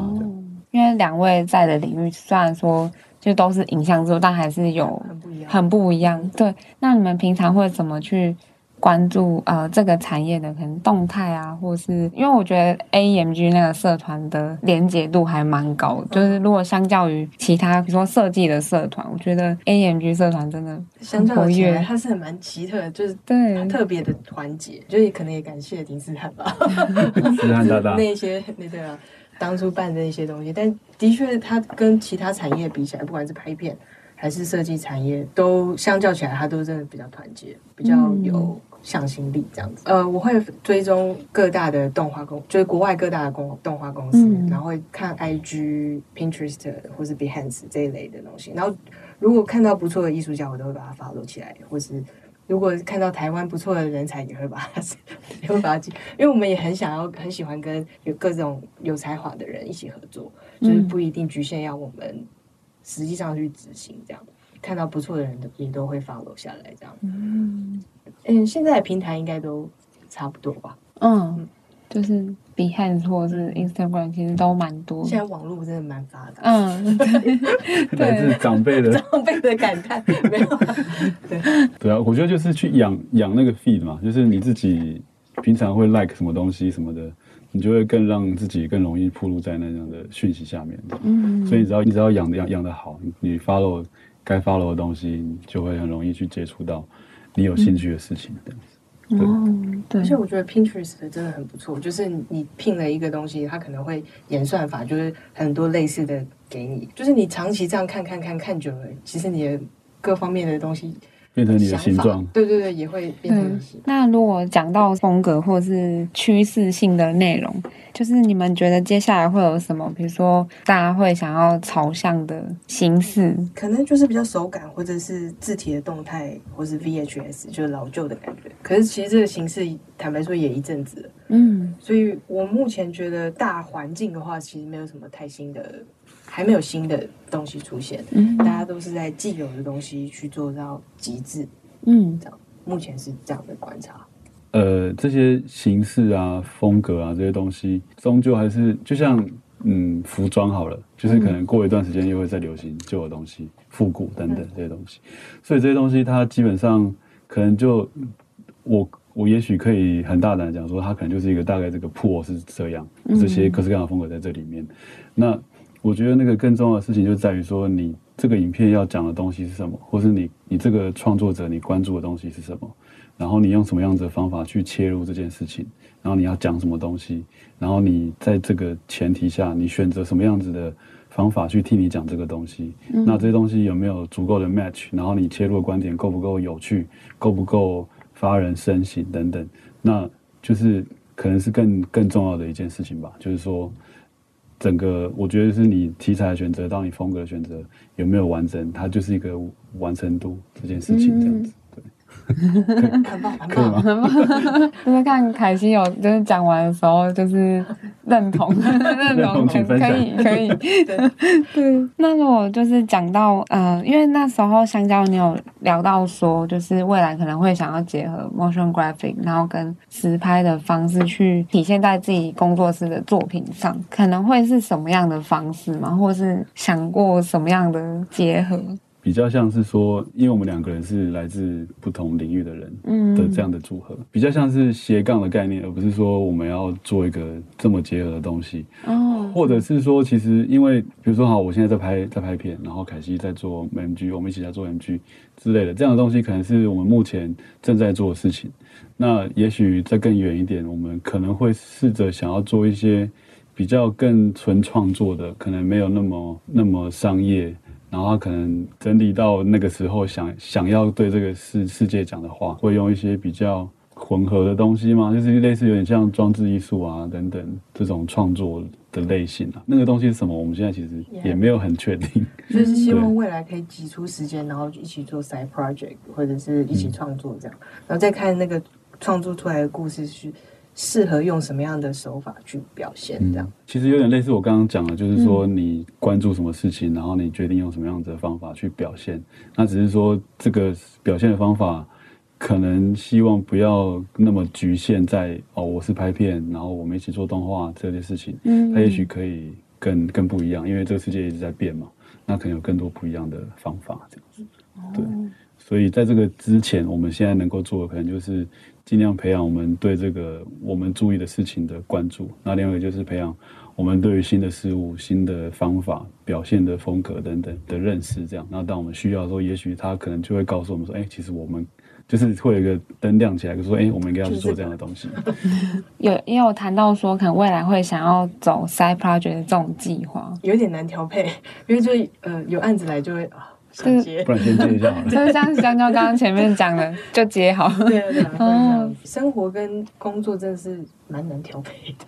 因为两位在的领域虽然说就都是影像做，但还是有很不一样，很不一样。对，那你们平常会怎么去？关注呃这个产业的可能动态啊，或是因为我觉得 AEMG 那个社团的连结度还蛮高的，就是如果相较于其他比如说设计的社团，我觉得 AEMG 社团真的相较起来它是很蛮奇特的，就是对。特别的团结，就是可能也感谢林思翰吧，思翰大大。那些那对啊，当初办的一些东西，但的确它跟其他产业比起来，不管是拍片还是设计产业，都相较起来，它都真的比较团结，比较有。嗯向心力这样子，呃，我会追踪各大的动画公，就是国外各大的公动画公司，嗯、然后会看 IG、Pinterest 或是 Behance 这一类的东西。然后如果看到不错的艺术家，我都会把它 follow 起来；或是如果看到台湾不错的人才，也会把它也会把他进。因为我们也很想要、很喜欢跟有各种有才华的人一起合作，就是不一定局限要我们实际上去执行这样。看到不错的人，也都会 follow 下来这样。嗯。嗯，现在的平台应该都差不多吧？嗯，就是 Behance 或是 Instagram，其实都蛮多。现在网络真的蛮发达。嗯，来自长辈的 长辈的感叹，没有。对对啊，我觉得就是去养养那个 feed 嘛，就是你自己平常会 like 什么东西什么的，你就会更让自己更容易暴露在那样的讯息下面。嗯，所以你只要你只要养的养养的好，你 follow 该 follow 的东西，你就会很容易去接触到。你有兴趣的事情，这样子。哦，对。而且我觉得 Pinterest 真的很不错，就是你拼了一个东西，它可能会演算法，就是很多类似的给你，就是你长期这样看看看看久了，其实你的各方面的东西。变成你的形状，对对对，也会变成形。那如果讲到风格或是趋势性的内容，就是你们觉得接下来会有什么？比如说大家会想要朝向的形式，可能就是比较手感，或者是字体的动态，或是 VHS，就是老旧的感觉。可是其实这个形式，坦白说也一阵子了，嗯。所以我目前觉得大环境的话，其实没有什么太新的。还没有新的东西出现，嗯，大家都是在既有的东西去做到极致，嗯，这样目前是这样的观察。呃，这些形式啊、风格啊这些东西，终究还是就像嗯服装好了，就是可能过一段时间又会再流行旧的东西、复古等等这些东西。嗯、所以这些东西它基本上可能就我我也许可以很大胆讲说，它可能就是一个大概这个 pool 是这样，这些各式各样的风格在这里面，那。我觉得那个更重要的事情就在于说，你这个影片要讲的东西是什么，或是你你这个创作者你关注的东西是什么，然后你用什么样子的方法去切入这件事情，然后你要讲什么东西，然后你在这个前提下，你选择什么样子的方法去替你讲这个东西，那这些东西有没有足够的 match，然后你切入的观点够不够有趣，够不够发人深省等等，那就是可能是更更重要的一件事情吧，就是说。整个我觉得是你题材的选择到你风格的选择有没有完整，它就是一个完成度这件事情这样子。对。很棒，很棒，很棒。就是看凯西有，就是讲完的时候，就是认同，认同，可以，可以。对，对。那如果就是讲到，呃，因为那时候香蕉你有聊到说，就是未来可能会想要结合 motion graphic，然后跟实拍的方式去体现在自己工作室的作品上，可能会是什么样的方式吗？或是想过什么样的结合？比较像是说，因为我们两个人是来自不同领域的人嗯的这样的组合，嗯、比较像是斜杠的概念，而不是说我们要做一个这么结合的东西。哦，或者是说，其实因为比如说，好，我现在在拍在拍片，然后凯西在做 MG，我们一起在做 MG 之类的这样的东西，可能是我们目前正在做的事情。那也许再更远一点，我们可能会试着想要做一些比较更纯创作的，可能没有那么那么商业。然后他可能整理到那个时候想想要对这个世世界讲的话，会用一些比较混合的东西吗？就是类似有点像装置艺术啊等等这种创作的类型啊。那个东西是什么？我们现在其实也没有很确定。就是希望未来可以挤出时间，然后一起做 side project，或者是一起创作这样，嗯、然后再看那个创作出来的故事是适合用什么样的手法去表现这样。嗯、其实有点类似我刚刚讲的，就是说你关注什么事情，然后你决定用什么样子的方法去表现。那只是说这个表现的方法。可能希望不要那么局限在哦，我是拍片，然后我们一起做动画这些事情。嗯，它也许可以更更不一样，因为这个世界一直在变嘛。那可能有更多不一样的方法，这样子。对，所以在这个之前，我们现在能够做的，可能就是尽量培养我们对这个我们注意的事情的关注。那另外一个就是培养我们对于新的事物、新的方法、表现的风格等等的认识。这样，那当我们需要的时候，也许他可能就会告诉我们说：“哎，其实我们。”就是会有一个灯亮起来，就说：“哎、欸，我们应该要去做这样的东西。” 有也有谈到说，可能未来会想要走 side project 的这种计划，有点难调配，因为就呃有案子来就会啊想接，不然先接一下好了。就是像香蕉刚刚前面讲的，就接好。对啊对啊，嗯，生活跟工作真的是蛮难调配的。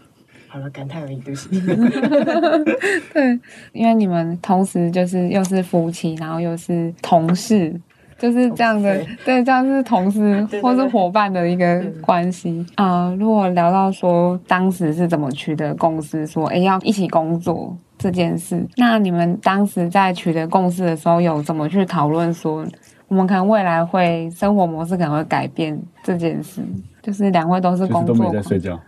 好了，感叹而已，对不起。对，因为你们同时就是又是夫妻，然后又是同事。就是这样的，对，这样是同事 或是伙伴的一个关系啊、呃。如果聊到说当时是怎么去的公司，说哎要一起工作这件事，那你们当时在取得共识的时候，有怎么去讨论说我们可能未来会生活模式可能会改变这件事？就是两位都是工作，都没在睡觉。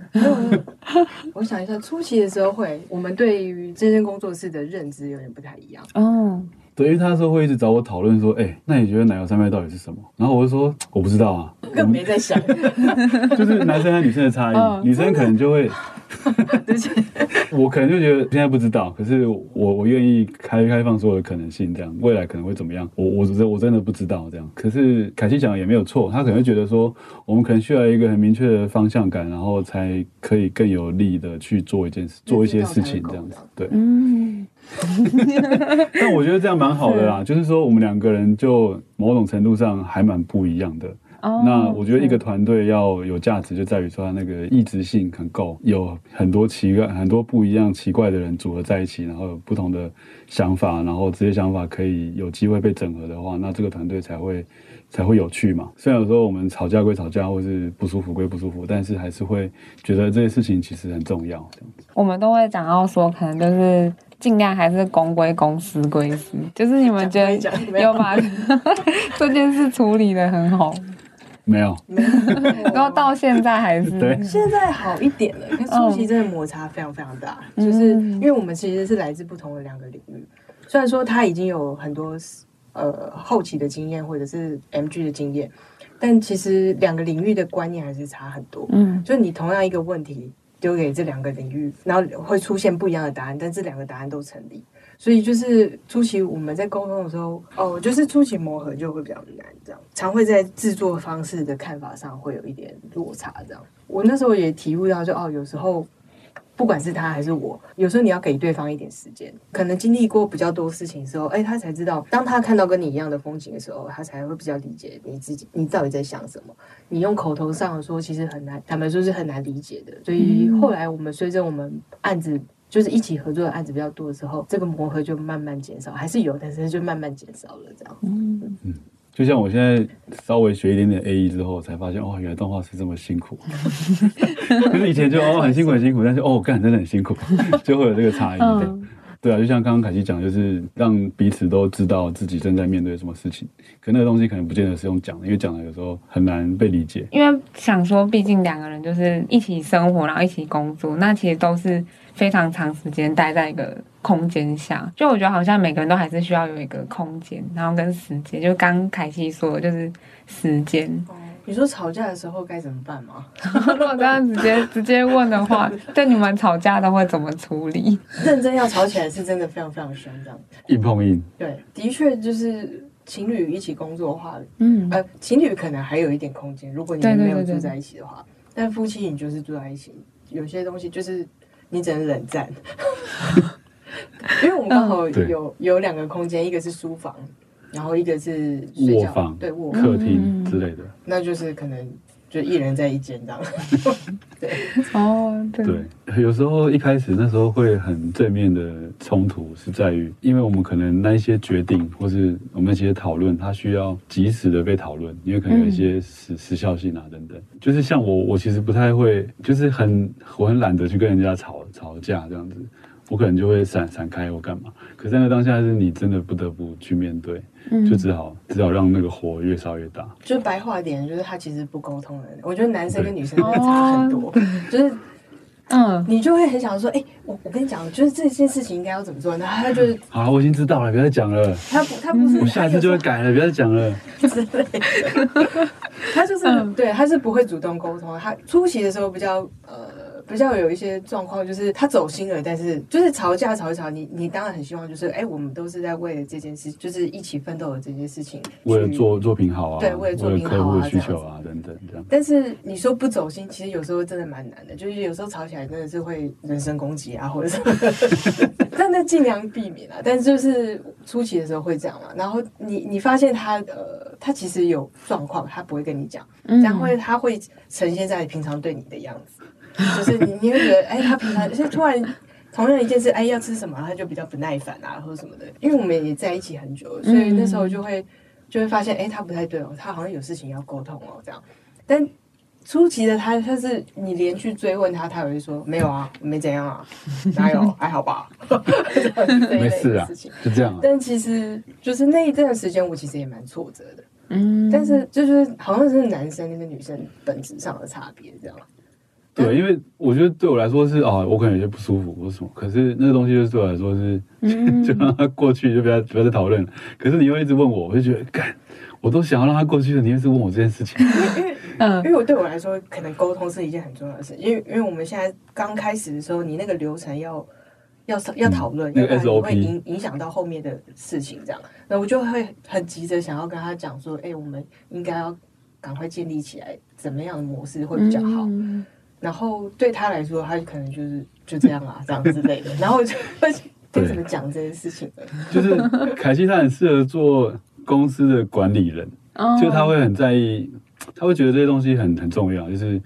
我想一下，初期的时候会，我们对于这间工作室的认知有点不太一样。嗯。对，因为他那时候会一直找我讨论说，哎、欸，那你觉得奶油三妹到底是什么？然后我就说，我不知道啊，更没在想，就是男生和女生的差异，哦、女生可能就会 我可能就觉得现在不知道，可是我我愿意开开放所有的可能性，这样未来可能会怎么样？我我真我真的不知道这样。可是凯西讲的也没有错，他可能会觉得说，我们可能需要一个很明确的方向感，然后才可以更有力的去做一件事，做一些事情这样子。对，嗯。但我觉得这样蛮好的啦，就是说我们两个人就某种程度上还蛮不一样的。Oh, 那我觉得一个团队要有价值，就在于说他那个异质性很够，有很多奇怪、很多不一样、奇怪的人组合在一起，然后有不同的想法，然后这些想法可以有机会被整合的话，那这个团队才会才会有趣嘛。虽然有时候我们吵架归吵架，或是不舒服归不舒服，但是还是会觉得这些事情其实很重要。这样子，我们都会讲到说，可能就是。尽量还是公归公，私归私，就是你们觉得有把 这件事处理的很好？没有，然后到现在还是对，现在好一点了。跟初期真的摩擦非常非常大，嗯、就是因为我们其实是来自不同的两个领域。虽然说他已经有很多呃后期的经验或者是 MG 的经验，但其实两个领域的观念还是差很多。嗯，就你同样一个问题。丢给这两个领域，然后会出现不一样的答案，但这两个答案都成立。所以就是初期我们在沟通的时候，哦，就是初期磨合就会比较难，这样常会在制作方式的看法上会有一点落差。这样，我那时候也体悟到就，就哦，有时候。不管是他还是我，有时候你要给对方一点时间，可能经历过比较多事情的时候，哎，他才知道，当他看到跟你一样的风景的时候，他才会比较理解你自己，你到底在想什么。你用口头上说，其实很难，坦白说是很难理解的。所以后来我们随着我们案子就是一起合作的案子比较多的时候，这个磨合就慢慢减少，还是有，但是就慢慢减少了这样。嗯。嗯就像我现在稍微学一点点 AE 之后，才发现哦，原来动画是这么辛苦。可是以前就哦很辛苦很辛苦，但是哦干真的很辛苦，就会有这个差异。嗯、对啊，就像刚刚凯西讲，就是让彼此都知道自己正在面对什么事情。可那个东西可能不见得是用讲的，因为讲的有时候很难被理解。因为想说，毕竟两个人就是一起生活，然后一起工作，那其实都是非常长时间待在一个。空间下，就我觉得好像每个人都还是需要有一个空间，然后跟时间。就刚凯西说的，就是时间。哦，你说吵架的时候该怎么办吗？如果这样直接直接问的话，对你们吵架都会怎么处理？认真要吵起来是真的非常非常凶，这样硬碰硬。对，的确就是情侣一起工作的话，嗯，呃，情侣可能还有一点空间，如果你们没有住在一起的话，对对对对，但夫妻你就是住在一起，有些东西就是你只能冷战。因为我们刚好有、嗯、有两个空间，一个是书房，然后一个是睡觉卧房，对卧客厅之类的，那就是可能就一人在一间这样。对，哦，对，对，有时候一开始那时候会很正面的冲突，是在于，因为我们可能那一些决定，或是我们一些讨论，它需要及时的被讨论，因为可能有一些时、嗯、时效性啊等等。就是像我，我其实不太会，就是很我很懒得去跟人家吵吵架这样子。我可能就会闪闪开或干嘛，可是在那当下是你真的不得不去面对，嗯、就只好只好让那个火越烧越大。就白话点，就是他其实不沟通的人。我觉得男生跟女生真的差很多，就是嗯，你就会很想说，哎、欸，我我跟你讲，就是这件事情应该要怎么做呢？他就是好，我已经知道了，不要再讲了。他不，他不是，我下一次就会改了，不要再讲了。之类的，他就是、嗯、对，他是不会主动沟通。他初期的时候比较呃。比较有一些状况，就是他走心了，但是就是吵架吵一吵，你你当然很希望就是，哎，我们都是在为了这件事，就是一起奋斗的这件事情，为了做作品好啊，对，为了作品好啊，需求啊等等这样。但是你说不走心，其实有时候真的蛮难的，就是有时候吵起来真的是会人身攻击啊，或者什么，但那尽量避免啊。但是就是初期的时候会这样嘛，然后你你发现他呃，他其实有状况，他不会跟你讲，然后他会呈现在平常对你的样子。就是你，你会觉得，哎，他平常就突然同样一件事，哎，要吃什么，他就比较不耐烦啊，或者什么的。因为我们也在一起很久，所以那时候就会就会发现，哎，他不太对哦，他好像有事情要沟通哦，这样。但初期的他，他是你连续追问他，他也会说没有啊，没怎样啊，哪有，还好吧，没事啊，就这样。但其实就是那一段时间，我其实也蛮挫折的，嗯。但是就是好像是男生跟女生本质上的差别，这样。对，因为我觉得对我来说是啊，我可能有些不舒服或什么，可是那个东西就是对我来说是，嗯、就让它过去，就不要不要再讨论了。可是你又一直问我，我就觉得，干，我都想要让它过去了，你又是问我这件事情。因为，嗯，因为我对我来说，可能沟通是一件很重要的事，因为因为我们现在刚开始的时候，你那个流程要要要讨论，要不然你会影影响到后面的事情，这样，那我就会很急着想要跟他讲说，哎，我们应该要赶快建立起来怎么样的模式会比较好。嗯然后对他来说，他可能就是就这样啊，这样之类的。然后就会会怎么讲这件事情的？就是凯西他很适合做公司的管理人，就他会很在意，他会觉得这些东西很很重要，就是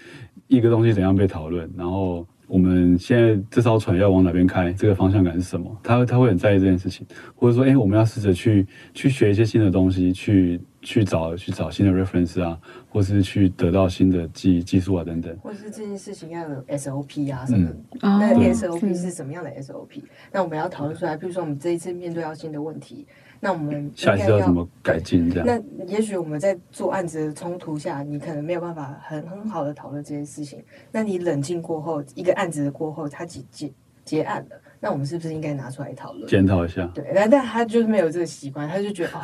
一个东西怎样被讨论，然后我们现在这艘船要往哪边开，这个方向感是什么？他他会很在意这件事情，或者说，哎，我们要试着去去学一些新的东西，去。去找去找新的 reference 啊，或是去得到新的技技术啊等等，或者是这件事情要有 SOP 啊什么的，嗯、那 SOP 是什么样的 SOP？、嗯、那我们要讨论出来，比如说我们这一次面对到新的问题，那我们下一次要怎么改进？这样，那也许我们在做案子的冲突下，你可能没有办法很很好的讨论这件事情。那你冷静过后，一个案子的过后，他结结结案了，那我们是不是应该拿出来讨论，检讨一下？对，但但他就是没有这个习惯，他就觉得哦。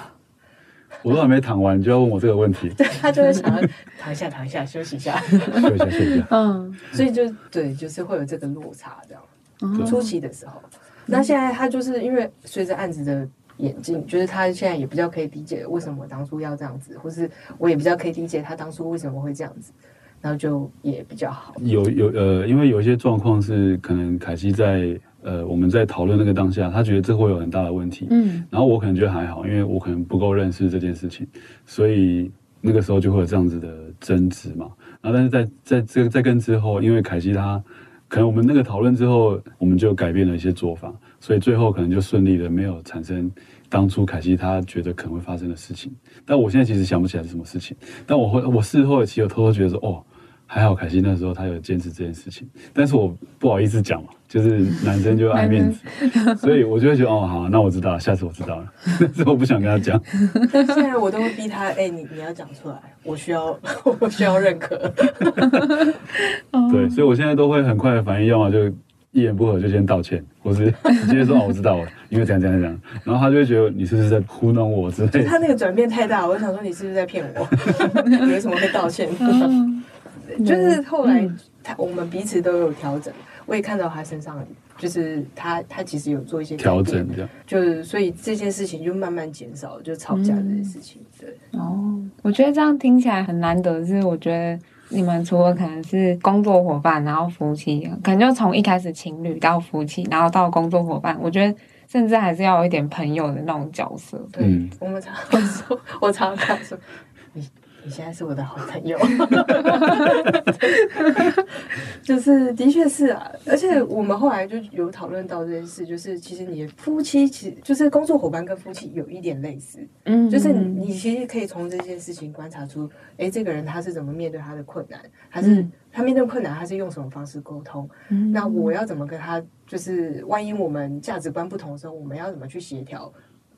我都还没躺完，你就要问我这个问题。对，他就会想要躺一下，躺一下，休息一下，休息一下，休息一下。嗯，所以就对，就是会有这个落差，这样。嗯、初期的时候，那现在他就是因为随着案子的演进，就是他现在也比较可以理解为什么我当初要这样子，或是我也比较可以理解他当初为什么会这样子，然后就也比较好。有有呃，因为有一些状况是可能凯西在。呃，我们在讨论那个当下，他觉得这会有很大的问题，嗯，然后我可能觉得还好，因为我可能不够认识这件事情，所以那个时候就会有这样子的争执嘛。然后，但是在在这个在跟之后，因为凯西他可能我们那个讨论之后，我们就改变了一些做法，所以最后可能就顺利的没有产生当初凯西他觉得可能会发生的事情。但我现在其实想不起来是什么事情，但我会我事后其实有偷偷觉得说，哦。还好，凯西那时候他有坚持这件事情，但是我不好意思讲嘛，就是男生就爱面子，所以我就会觉得哦，好，那我知道了，下次我知道了，但是我不想跟他讲。但现在我都会逼他，哎、欸，你你要讲出来，我需要我需要认可。对，所以我现在都会很快的反应，要么就一言不合就先道歉，或是直接说哦，我知道了，因为这样这样这样，然后他就会觉得你是不是在糊弄我之类的。他那个转变太大，我就想说你是不是在骗我？你为什么会道歉？就是后来他我们彼此都有调整，我也看到他身上，就是他他其实有做一些调整，这样就是所以这件事情就慢慢减少，就吵架这件事情。对哦，我觉得这样听起来很难得，是我觉得你们除了可能是工作伙伴，然后夫妻，可能就从一开始情侣到夫妻，然后到工作伙伴，我觉得甚至还是要有一点朋友的那种角色。对，我们常常说，我常常说你。你现在是我的好朋友，就是的确是啊，而且我们后来就有讨论到这件事，就是其实你的夫妻其实就是工作伙伴跟夫妻有一点类似，嗯，就是你其实可以从这件事情观察出，哎，这个人他是怎么面对他的困难，还是他面对困难，他是用什么方式沟通，嗯，那我要怎么跟他，就是万一我们价值观不同的时候，我们要怎么去协调？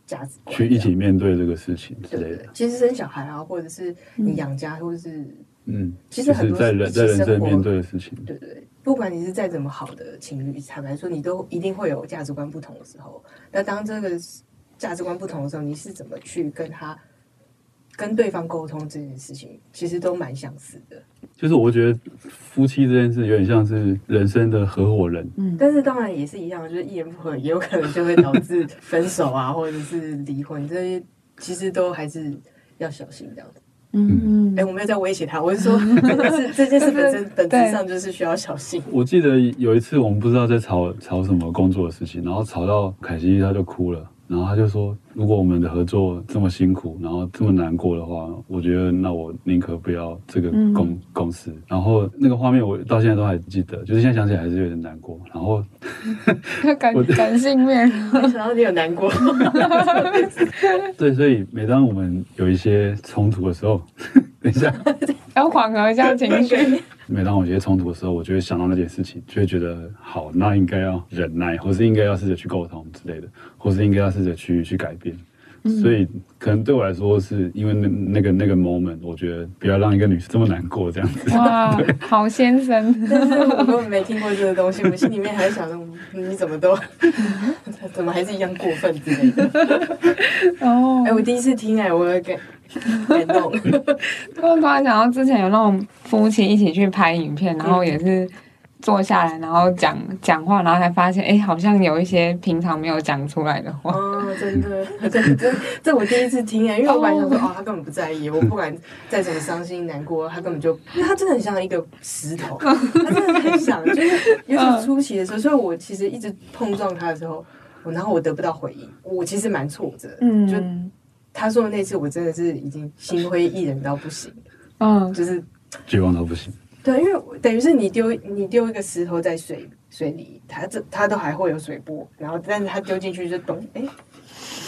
价值去一起面对这个事情之类的。其实生小孩啊，或者是你养家，或者是嗯，其实很多在人在人生面对的事情，对对。不管你是再怎么好的情侣，坦白说，你都一定会有价值观不同的时候。那当这个价值观不同的时候，你是怎么去跟他？跟对方沟通这件事情，其实都蛮相似的。就是我觉得夫妻这件事有点像是人生的合伙人，嗯，但是当然也是一样，就是一言不合也有可能就会导致分手啊，或者是离婚，这些其实都还是要小心这样子。嗯，哎、欸，我没有在威胁他，我是说，是这件事本身本质上就是需要小心。我记得有一次我们不知道在吵吵什么工作的事情，然后吵到凯西他就哭了。然后他就说：“如果我们的合作这么辛苦，然后这么难过的话，我觉得那我宁可不要这个公、嗯、公司。”然后那个画面我到现在都还记得，就是现在想起来还是有点难过。然后 感感性面，没想到你有难过。对，所以每当我们有一些冲突的时候，等一下要缓和一下情绪。每当我有些冲突的时候，我就会想到那件事情，就会觉得好，那应该要忍耐，或是应该要试着去沟通之类的，或是应该要试着去去改变。嗯、所以可能对我来说，是因为那那个那个 moment，我觉得不要让一个女生这么难过，这样子。哇，好先生，但是我根本没听过这个东西，我心里面还想着你怎么都 怎么还是一样过分之类的。哦，哎，我第一次听哎，我感。感动。突然想到之前有那种夫妻一起去拍影片，然后也是坐下来，然后讲讲话，然后才发现，哎，好像有一些平常没有讲出来的话。哦，真的，真的，这我第一次听哎，因为我本来想说，哦，他根本不在意，我不管再怎么伤心难过，他根本就，因为他真的很像一个石头，他真的很像，就是 尤其初期的时候，所以我其实一直碰撞他的时候，我然后我得不到回应，我其实蛮挫折，嗯，就。他说的那次，我真的是已经心灰意冷到不行，嗯，就是绝望到不行。对，因为等于是你丢你丢一个石头在水水里，它这它都还会有水波，然后但是它丢进去就咚，哎，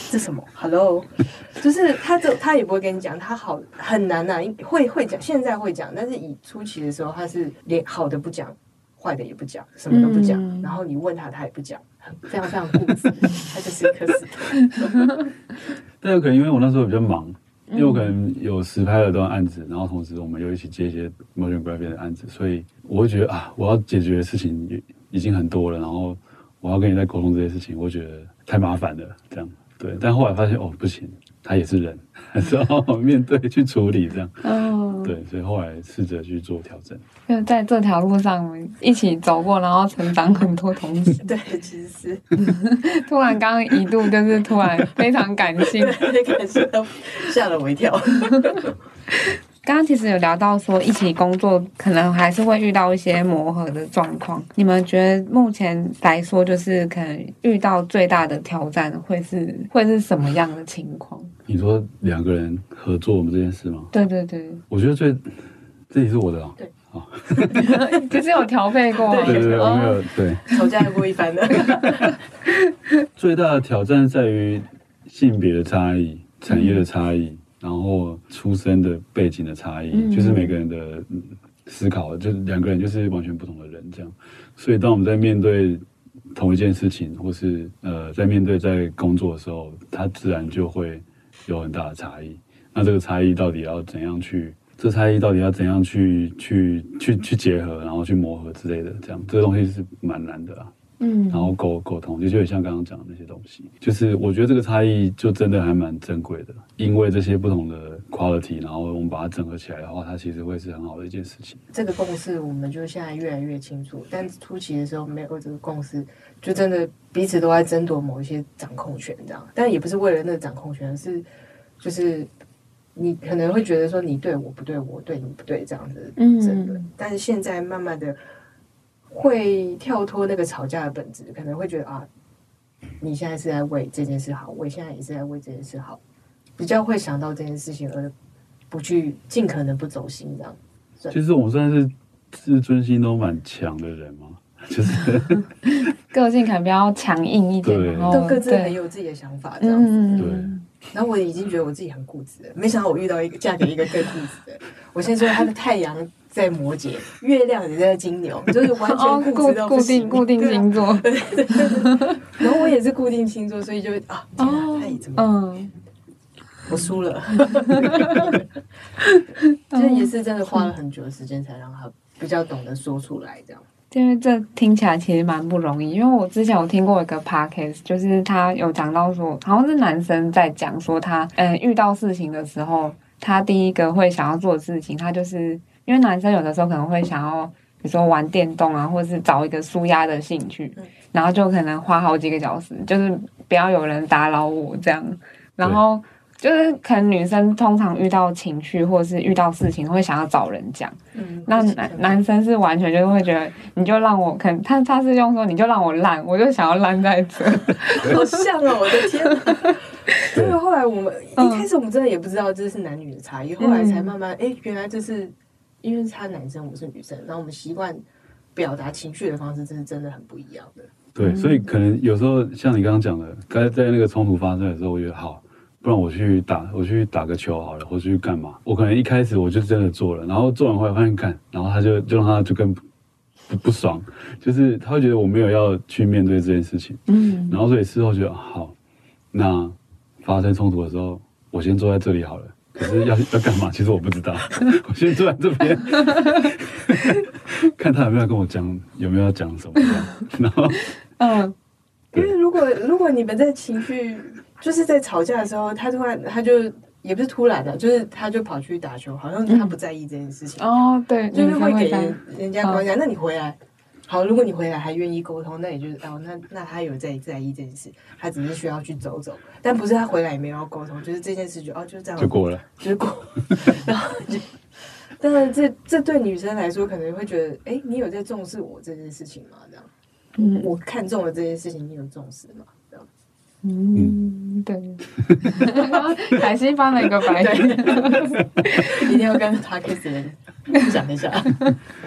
这什么？Hello，就是它这它也不会跟你讲，它好很难呐、啊，会会讲，现在会讲，但是以初期的时候，它是连好的不讲，坏的也不讲，什么都不讲，嗯、然后你问他，他也不讲，非常非常固执，他就是一颗石头。但有可能因为我那时候比较忙，因为我可能有实拍了段案子，然后同时我们又一起接一些 motion graphic 的案子，所以我会觉得啊，我要解决的事情也已经很多了，然后我要跟你再沟通这些事情，我觉得太麻烦了，这样对。但后来发现哦，不行，他也是人，还是要面对去处理这样。哦，对，所以后来试着去做调整。因为在这条路上，我们一起走过，然后成长很多同时。对，其实是 突然刚刚一度就是突然非常感性，感性都吓了我一跳。刚刚其实有聊到说，一起工作可能还是会遇到一些磨合的状况。你们觉得目前来说，就是可能遇到最大的挑战会是会是什么样的情况？你说两个人合作我们这件事吗？对对对，我觉得最这里是我的啊。对。其实有调配过，对对对，我没有对吵架过一番的。最大的挑战在于性别的差异、产业的差异，然后出生的背景的差异，就是每个人的思考，就是两个人就是完全不同的人这样。所以当我们在面对同一件事情，或是呃在面对在工作的时候，它自然就会有很大的差异。那这个差异到底要怎样去？这差异到底要怎样去去去去结合，然后去磨合之类的，这样这个东西是蛮难的啊。嗯，然后沟沟通，就就像刚刚讲的那些东西，就是我觉得这个差异就真的还蛮珍贵的，因为这些不同的 quality，然后我们把它整合起来的话，它其实会是很好的一件事情。这个共识我们就现在越来越清楚，但初期的时候没有这个共识，就真的彼此都在争夺某一些掌控权，这样。但也不是为了那个掌控权，是就是。你可能会觉得说你对我不对，我对你不对这样子争论，嗯、但是现在慢慢的会跳脱那个吵架的本质，可能会觉得啊，你现在是在为这件事好，我现在也是在为这件事好，比较会想到这件事情而不去尽可能不走心这样。其实我们算是自尊心都蛮强的人嘛，就是 个性可能比较强硬一点，然后都各自很有自己的想法这样子。嗯、对。然后我已经觉得我自己很固执了，没想到我遇到一个嫁给一个更固执的。我先说他的太阳在摩羯，月亮也在金牛，就是完全固固定固定星座。对对对然后我也是固定星座，所以就啊，天啊，他也怎么？嗯，我输了。这也是真的花了很久的时间才让他比较懂得说出来，这样。因为这听起来其实蛮不容易，因为我之前有听过一个 podcast，就是他有讲到说，好像是男生在讲说他，嗯，遇到事情的时候，他第一个会想要做的事情，他就是因为男生有的时候可能会想要，比如说玩电动啊，或者是找一个舒压的兴趣，然后就可能花好几个小时，就是不要有人打扰我这样，然后。就是可能女生通常遇到情绪或者是遇到事情会想要找人讲，嗯，那男男生是完全就是会觉得你就让我，可能他他是用说你就让我烂，我就想要烂在这，好像哦，我的天哪！因为后来我们一开始我们真的也不知道这是男女的差异，后来才慢慢哎，原来这是因为他男生我是女生，然后我们习惯表达情绪的方式，这是真的很不一样的。对，所以可能有时候像你刚刚讲的，刚才在那个冲突发生的时候，我觉得好。不然我去打，我去打个球好了，或者去干嘛？我可能一开始我就真的做了，然后做完回来发现看，然后他就就让他就更不不爽，就是他会觉得我没有要去面对这件事情，嗯，然后所以事后觉得好，那发生冲突的时候，我先坐在这里好了，可是要要干嘛？其实我不知道，我先坐在这边，看他有没有跟我讲，有没有要讲什么，然后嗯，因为如果如果你们在情绪。就是在吵架的时候，他突然他就也不是突然的，就是他就跑去打球，好像他不在意这件事情。哦，对，就是会给人人家观感。那你回来，好，如果你回来还愿意沟通，那也就是哦，那那他有在在意这件事，他只是需要去走走，但不是他回来也没有要沟通，就是这件事就哦就这样就过了，就是过。然后就，当然这这对女生来说可能会觉得，哎，你有在重视我这件事情吗？这样，嗯，我看中了这件事情，你有重视吗？嗯，对，海星翻了一个白眼，一定要跟他开始 讲一下。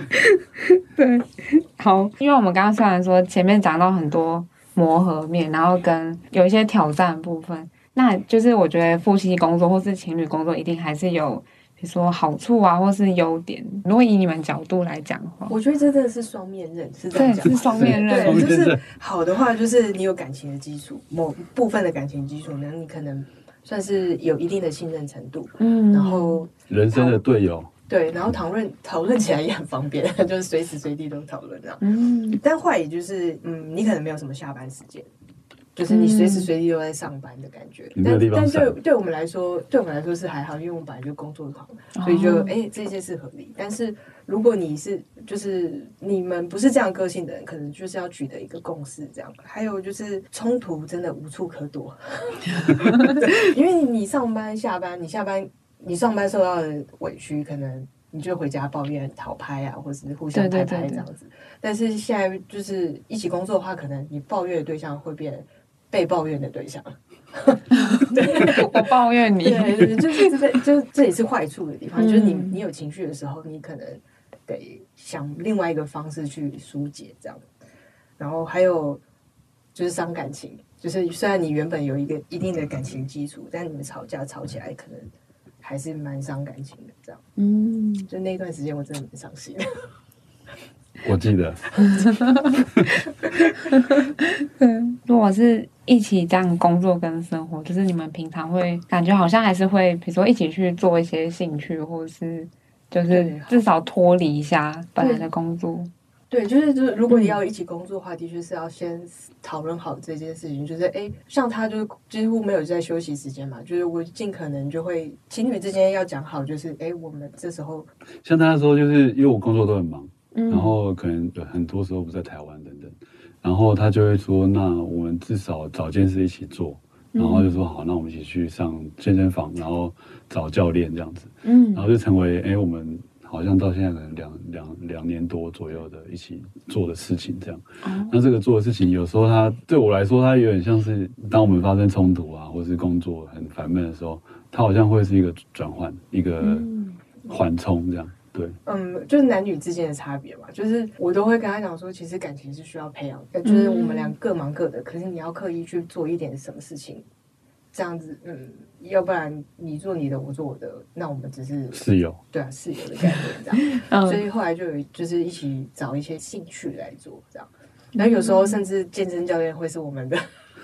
对，好，因为我们刚刚虽然说前面讲到很多磨合面，然后跟有一些挑战的部分，那就是我觉得夫妻工作或是情侣工作一定还是有。比如说好处啊，或是优点，如果以你们角度来讲的话，我觉得这真的是双面刃，是这样讲，是双面刃。对，就是好的话，就是你有感情的基础，某部分的感情基础呢，你可能算是有一定的信任程度，嗯，然后人生的队友，对，然后讨论讨论起来也很方便，就是随时随地都讨论这样，嗯，但坏也就是，嗯，你可能没有什么下班时间。就是你随时随地都在上班的感觉，嗯、但但对对我们来说，对我们来说是还好，因为我们本来就工作狂，所以就哎、欸、这些是合理。但是如果你是就是你们不是这样个性的人，可能就是要取得一个共识这样。还有就是冲突真的无处可躲，因为你上班下班，你下班你上班受到的委屈，可能你就回家抱怨讨拍啊，或是互相拍拍这样子。对对对对，但是现在就是一起工作的话，可能你抱怨的对象会变。被抱怨的对象，对，我抱怨你，对，就是这，就这也是坏处的地方，嗯、就是你你有情绪的时候，你可能得想另外一个方式去疏解这样。然后还有就是伤感情，就是虽然你原本有一个一定的感情基础，但你们吵架吵起来，可能还是蛮伤感情的这样。嗯，就那段时间我真的蛮伤心的。我记得，如果是一起这样工作跟生活，就是你们平常会感觉好像还是会，比如说一起去做一些兴趣，或者是就是至少脱离一下本来的工作。对，就是就是，如果你要一起工作的话，的确是要先讨论好这件事情。就是哎，像他就是几乎没有在休息时间嘛，就是我尽可能就会情侣之间要讲好，就是哎，我们这时候像他说，就是因为我工作都很忙。然后可能有很多时候不在台湾等等，然后他就会说：“那我们至少找件事一起做。”然后就说：“好，那我们一起去上健身房，然后找教练这样子。”嗯，然后就成为哎，我们好像到现在可能两两两年多左右的一起做的事情这样。那这个做的事情，有时候它对我来说，它有点像是当我们发生冲突啊，或是工作很烦闷的时候，它好像会是一个转换，一个缓冲这样。对，嗯，就是男女之间的差别嘛，就是我都会跟他讲说，其实感情是需要培养的，就是我们俩各忙各的，可是你要刻意去做一点什么事情，这样子，嗯，要不然你做你的，我做我的，那我们只是室友，对啊，室友的概念这样，所以后来就有就是一起找一些兴趣来做这样，然后有时候甚至健身教练会是我们的。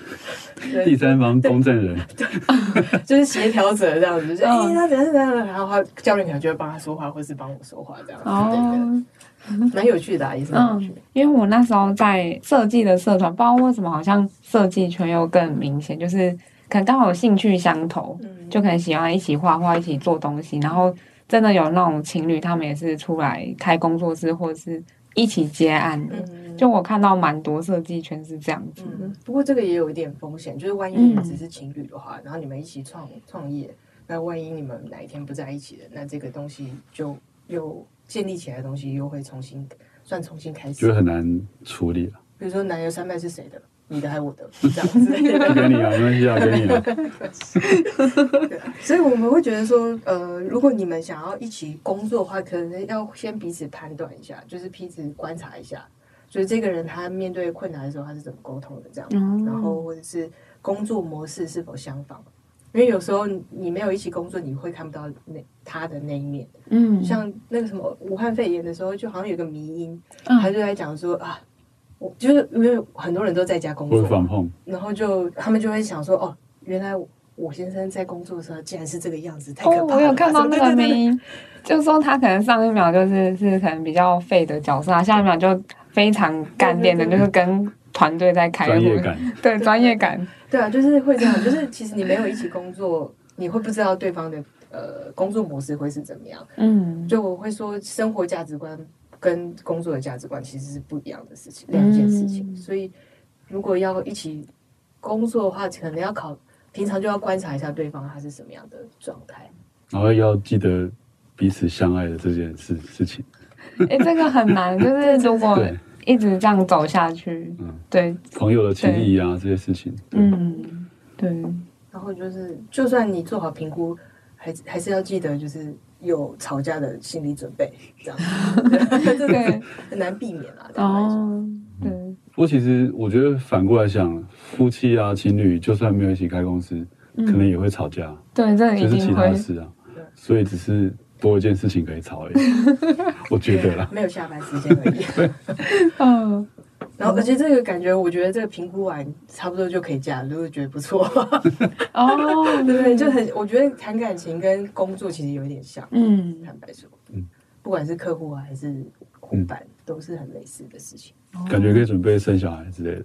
第三方公证人，对，就是协调者这样子，就是哎，他怎样怎样，然后他教练可能就会帮他说话，或是帮我说话这样。子，哦，蛮有趣的，也是蛮有趣的。因为我那时候在设计的社团，不知道为什么，好像设计圈又更明显，就是可能刚好有兴趣相投，就可能喜欢一起画画，一起做东西，然后真的有那种情侣，他们也是出来开工作室，或者是。一起接案的，就我看到蛮多设计圈是这样子。嗯，不过这个也有一点风险，就是万一你们只是情侣的话，嗯、然后你们一起创创业，那万一你们哪一天不在一起了，那这个东西就又建立起来的东西又会重新算重新开始，就很难处理了。比如说男友三脉是谁的？你的还是我的？这样子，给你啊，没关系啊，给你啊。对啊，所以我们会觉得说，呃，如果你们想要一起工作的话，可能要先彼此判断一下，就是彼此观察一下，就是这个人他面对困难的时候他是怎么沟通的，这样，嗯、然后或者是工作模式是否相仿。因为有时候你没有一起工作，你会看不到那他的那一面。嗯，像那个什么武汉肺炎的时候，就好像有个迷因，嗯、他就在讲说啊。我就是因为很多人都在家工作，然后就他们就会想说，哦，原来我先生在工作的时候竟然是这个样子，太可怕了。哦，我有看到那个声音，就是说他可能上一秒就是是可能比较废的角色啊，下一秒就非常干练的，就是跟团队在开会，专业感，对专业感，对啊，就是会这样，就是其实你没有一起工作，你会不知道对方的呃工作模式会是怎么样。嗯，就我会说生活价值观。跟工作的价值观其实是不一样的事情，两件事情。嗯、所以，如果要一起工作的话，可能要考，平常就要观察一下对方他是什么样的状态，然后要记得彼此相爱的这件事事情。哎、欸，这个很难，就是如果一直这样走下去，嗯，对，朋友的情谊啊，这些事情，嗯，对。然后就是，就算你做好评估，还还是要记得就是。有吵架的心理准备，这样 这个很难避免啊。哦，对。不过其实我觉得反过来想，夫妻啊、情侣，就算没有一起开公司，可能也会吵架。对，这就是其他事啊。所以只是多一件事情可以吵而已。我觉得啦，没有下班时间而已。嗯。然后，而且这个感觉，我觉得这个评估完差不多就可以嫁，就会觉得不错。哦，对对，就很，我觉得谈感情跟工作其实有一点像。嗯，坦白说，嗯，不管是客户啊还是伙伴，都是很类似的事情。感觉可以准备生小孩之类的。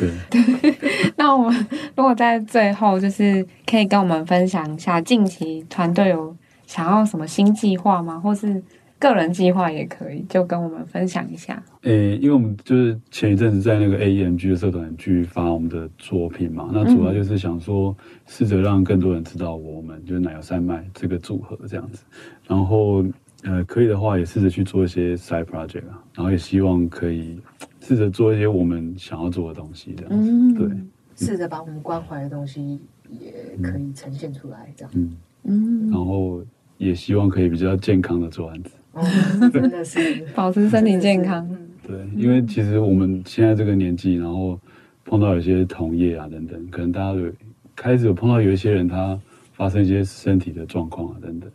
对 对，那我们如果在最后，就是可以跟我们分享一下近期团队有想要什么新计划吗？或是？个人计划也可以，就跟我们分享一下。诶、欸，因为我们就是前一阵子在那个 AEMG 的社团去发我们的作品嘛，那主要就是想说，试着让更多人知道我们就是奶油山脉这个组合这样子。然后，呃，可以的话也试着去做一些 side project 啊，然后也希望可以试着做一些我们想要做的东西这样子。嗯、对，试着把我们关怀的东西也可以呈现出来这样。嗯嗯，然后也希望可以比较健康的做案子。真的是 保持身体健康。对，因为其实我们现在这个年纪，然后碰到有些同业啊等等，可能大家有开始有碰到有一些人他发生一些身体的状况啊等等，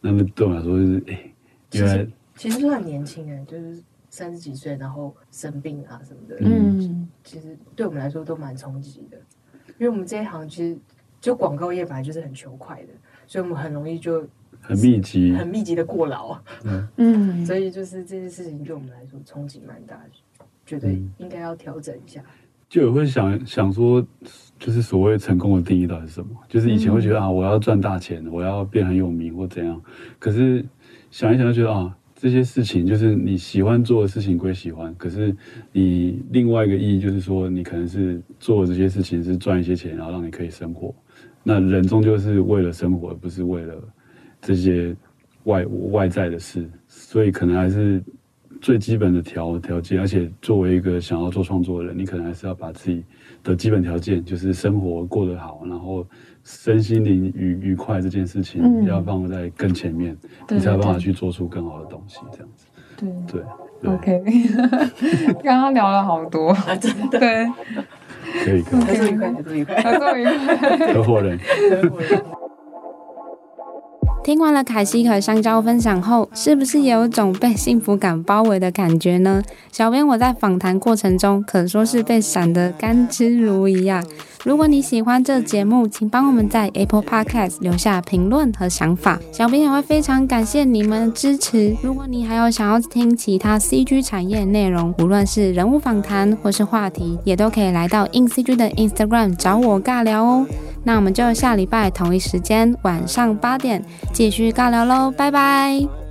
那么对我来说就是哎，原来其实都很年轻哎，就是三十几岁然后生病啊什么的，嗯，其实对我们来说都蛮冲击的，因为我们这一行其实就广告业本来就是很求快的，所以我们很容易就。很密集，很密集的过劳，嗯嗯，所以就是这件事情对我们来说冲击蛮大的，觉得应该要调整一下。就有会想想说，就是所谓成功的定义到底是什么？就是以前会觉得啊，我要赚大钱，我要变很有名或怎样。可是想一想就觉得啊，这些事情就是你喜欢做的事情归喜欢，可是你另外一个意义就是说，你可能是做这些事情是赚一些钱，然后让你可以生活。那人终究是为了生活，而不是为了。这些外外在的事，所以可能还是最基本的条条件。而且作为一个想要做创作的人，你可能还是要把自己的基本条件，就是生活过得好，然后身心灵愉愉快这件事情，要放在更前面，嗯、你才有办法去做出更好的东西。这样子，对对，对，OK。刚刚聊了好多，啊、真的对，可以，可以，合作愉快，合作愉快，合作愉快，合伙人，合伙人。听完了凯西和香蕉分享后，是不是也有种被幸福感包围的感觉呢？小编我在访谈过程中可说是被闪得甘之如饴呀。如果你喜欢这节目，请帮我们在 Apple Podcast 留下评论和想法，小编也会非常感谢你们的支持。如果你还有想要听其他 CG 产业内容，无论是人物访谈或是话题，也都可以来到 InCG 的 Instagram 找我尬聊哦。那我们就下礼拜同一时间晚上八点继续尬聊喽，拜拜。